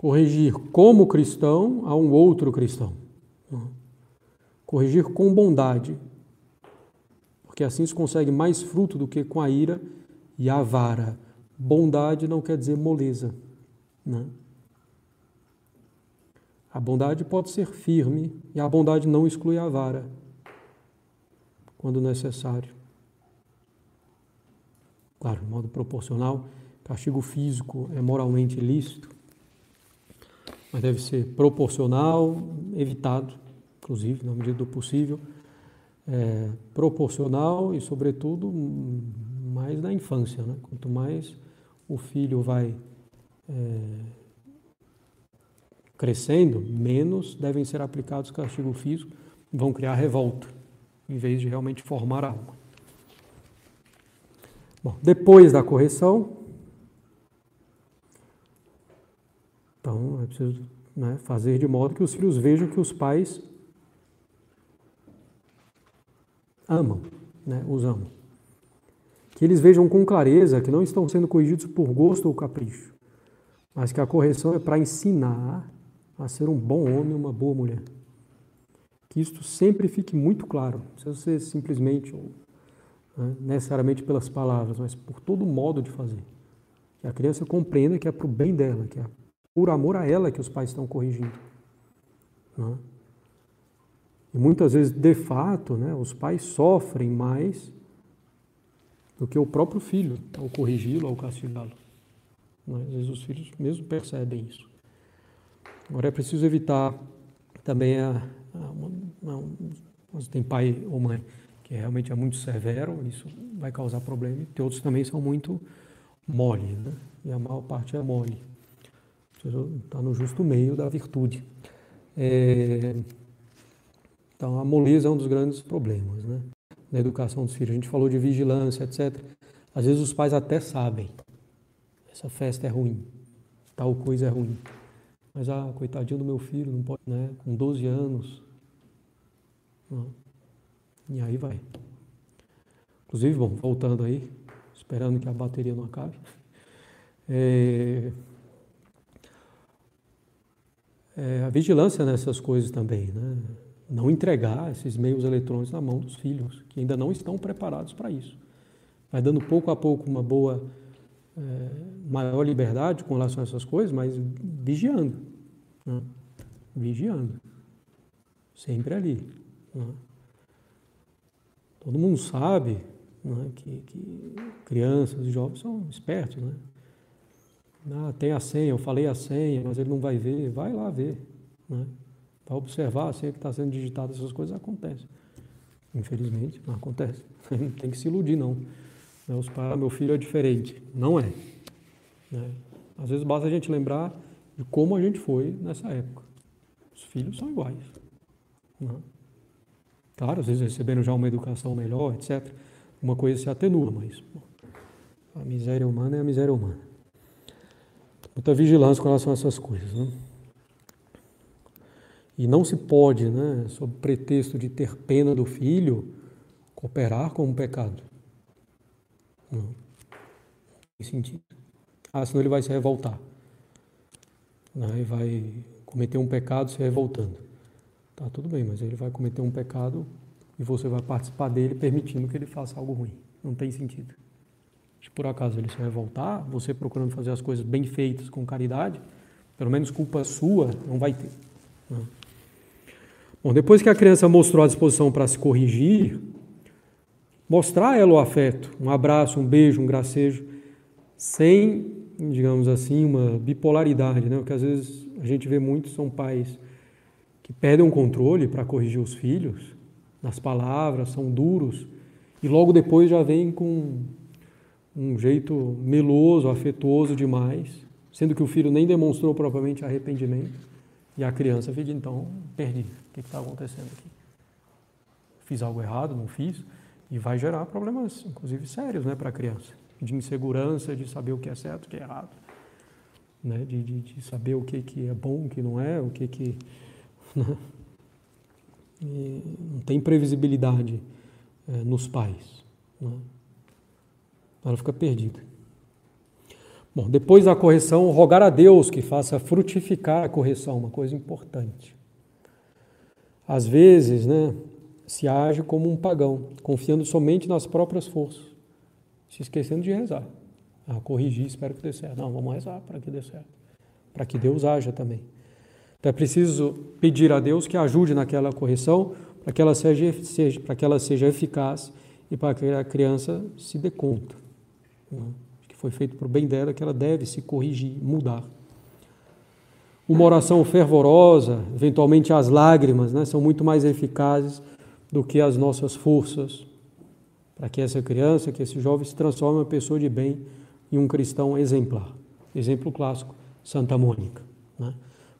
Corrigir como cristão a um outro cristão. Corrigir com bondade, porque assim se consegue mais fruto do que com a ira e a vara. Bondade não quer dizer moleza. Né? A bondade pode ser firme e a bondade não exclui a vara, quando necessário. Claro, de modo proporcional, castigo físico é moralmente lícito, mas deve ser proporcional, evitado, inclusive, na medida do possível, é, proporcional e, sobretudo, mais na infância. Né? Quanto mais o filho vai é, crescendo, menos devem ser aplicados castigo físico, vão criar revolta, em vez de realmente formar algo. Bom, depois da correção, Então é preciso né, fazer de modo que os filhos vejam que os pais amam, né, os amam. Que eles vejam com clareza que não estão sendo corrigidos por gosto ou capricho, mas que a correção é para ensinar a ser um bom homem, uma boa mulher. Que isto sempre fique muito claro, não precisa ser simplesmente ou né, necessariamente pelas palavras, mas por todo modo de fazer. Que a criança compreenda que é para o bem dela, que é por amor a ela que os pais estão corrigindo. Não? É? E muitas vezes, de fato, né, os pais sofrem mais do que o próprio filho ao corrigi-lo, ao castigá-lo. Né? Às vezes os filhos mesmo percebem isso. Agora é preciso evitar também a, a, tem pai ou mãe que realmente é muito severo, isso vai causar problema, e outros também são muito mole, né? e a maior parte é mole. Está no justo meio da virtude. É, então, a moleza é um dos grandes problemas né? na educação dos filhos. A gente falou de vigilância, etc. Às vezes os pais até sabem, essa festa é ruim, tal coisa é ruim. Mas, ah, coitadinho do meu filho, não pode, né? Com 12 anos. Não. E aí vai. Inclusive, bom, voltando aí, esperando que a bateria não acabe. É, é, a vigilância nessas coisas também, né? Não entregar esses meios eletrônicos na mão dos filhos, que ainda não estão preparados para isso. Vai dando pouco a pouco uma boa, é, maior liberdade com relação a essas coisas, mas vigiando. Né? Vigiando. Sempre ali. Né? Todo mundo sabe né, que, que, crianças e jovens são espertos, né? Ah, tem a senha, eu falei a senha, mas ele não vai ver. Vai lá ver, né? Vai observar a senha que está sendo digitada, essas coisas acontecem. Infelizmente, não acontece. Não tem que se iludir, não. Né, os pais, meu filho é diferente. Não é. Né? Às vezes basta a gente lembrar de como a gente foi nessa época. Os filhos são iguais. Né? Claro, às vezes recebendo já uma educação melhor, etc. Uma coisa se atenua, mas bom, a miséria humana é a miséria humana. Muita vigilância com relação a essas coisas. Né? E não se pode, né, sob pretexto de ter pena do filho, cooperar com um pecado. Não. Tem sentido. Ah, senão ele vai se revoltar. Né, e vai cometer um pecado se revoltando. Tá tudo bem, mas ele vai cometer um pecado e você vai participar dele permitindo que ele faça algo ruim. Não tem sentido. Se por acaso ele se revoltar, você procurando fazer as coisas bem feitas com caridade, pelo menos culpa sua não vai ter. Né? Bom, depois que a criança mostrou a disposição para se corrigir, mostrar a ela o afeto, um abraço, um beijo, um gracejo, sem, digamos assim, uma bipolaridade, né? Porque às vezes a gente vê muito são pais que perdem o controle para corrigir os filhos, nas palavras, são duros, e logo depois já vêm com um jeito meloso, afetuoso demais, sendo que o filho nem demonstrou propriamente arrependimento, e a criança fica então, perdi, o que está acontecendo aqui? Fiz algo errado, não fiz, e vai gerar problemas, inclusive sérios, né, para a criança, de insegurança, de saber o que é certo, o que é errado, né, de, de, de saber o que, que é bom, o que não é, o que que né? não tem previsibilidade é, nos pais. Né? Ela fica perdida. Bom, depois da correção, rogar a Deus que faça frutificar a correção, uma coisa importante. Às vezes, né, se age como um pagão, confiando somente nas próprias forças, se esquecendo de rezar. Ah, corrigir, espero que dê certo. Não, vamos rezar para que dê certo. Para que Deus haja também. Então é preciso pedir a Deus que ajude naquela correção para que ela seja, seja, para que ela seja eficaz e para que a criança se dê conta né? que foi feito para o bem dela, que ela deve se corrigir, mudar. Uma oração fervorosa, eventualmente as lágrimas, né, são muito mais eficazes do que as nossas forças para que essa criança, que esse jovem se transforme em uma pessoa de bem e um cristão exemplar. Exemplo clássico, Santa Mônica. Né?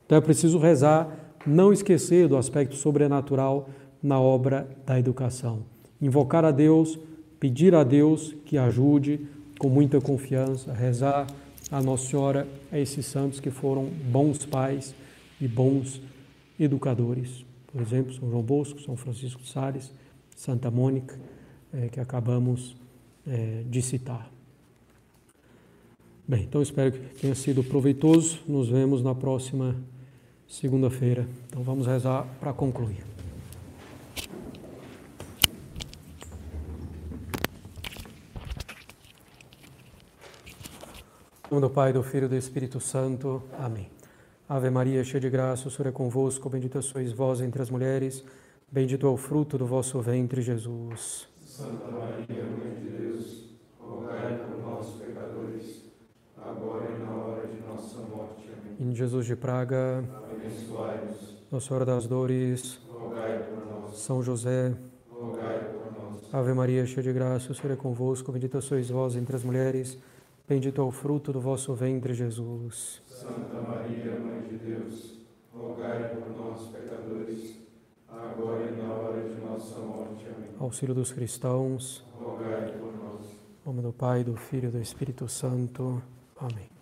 Então é preciso rezar, não esquecer do aspecto sobrenatural na obra da educação. Invocar a Deus, pedir a Deus que ajude com muita confiança, rezar a Nossa Senhora, a esses santos que foram bons pais e bons educadores. Por exemplo, São João Bosco, São Francisco de Sales, Santa Mônica, é, que acabamos é, de citar. Bem, então espero que tenha sido proveitoso. Nos vemos na próxima segunda-feira. Então vamos rezar para concluir. Nome do Pai, do Filho e do Espírito Santo. Amém. Ave Maria, cheia de graça, o Senhor é convosco, bendita sois vós entre as mulheres, Bendito é o fruto do vosso ventre, Jesus. Santa Maria, Mãe de Deus, rogai por nós, pecadores, agora e na hora de nossa morte. Amém. Em Jesus de Praga, Abençoai-nos, Nossa Senhora das Dores, rogai por nós, São José, rogai por nós. Ave Maria, cheia de graça, o Senhor é convosco, bendita sois vós entre as mulheres, bendito é o fruto do vosso ventre, Jesus. Santa Maria, Mãe de Deus, rogai por nós, pecadores, agora e na hora de nossa morte. Amém. Auxílio dos cristãos, Rogai por nós. em nome do Pai, do Filho e do Espírito Santo. Amém.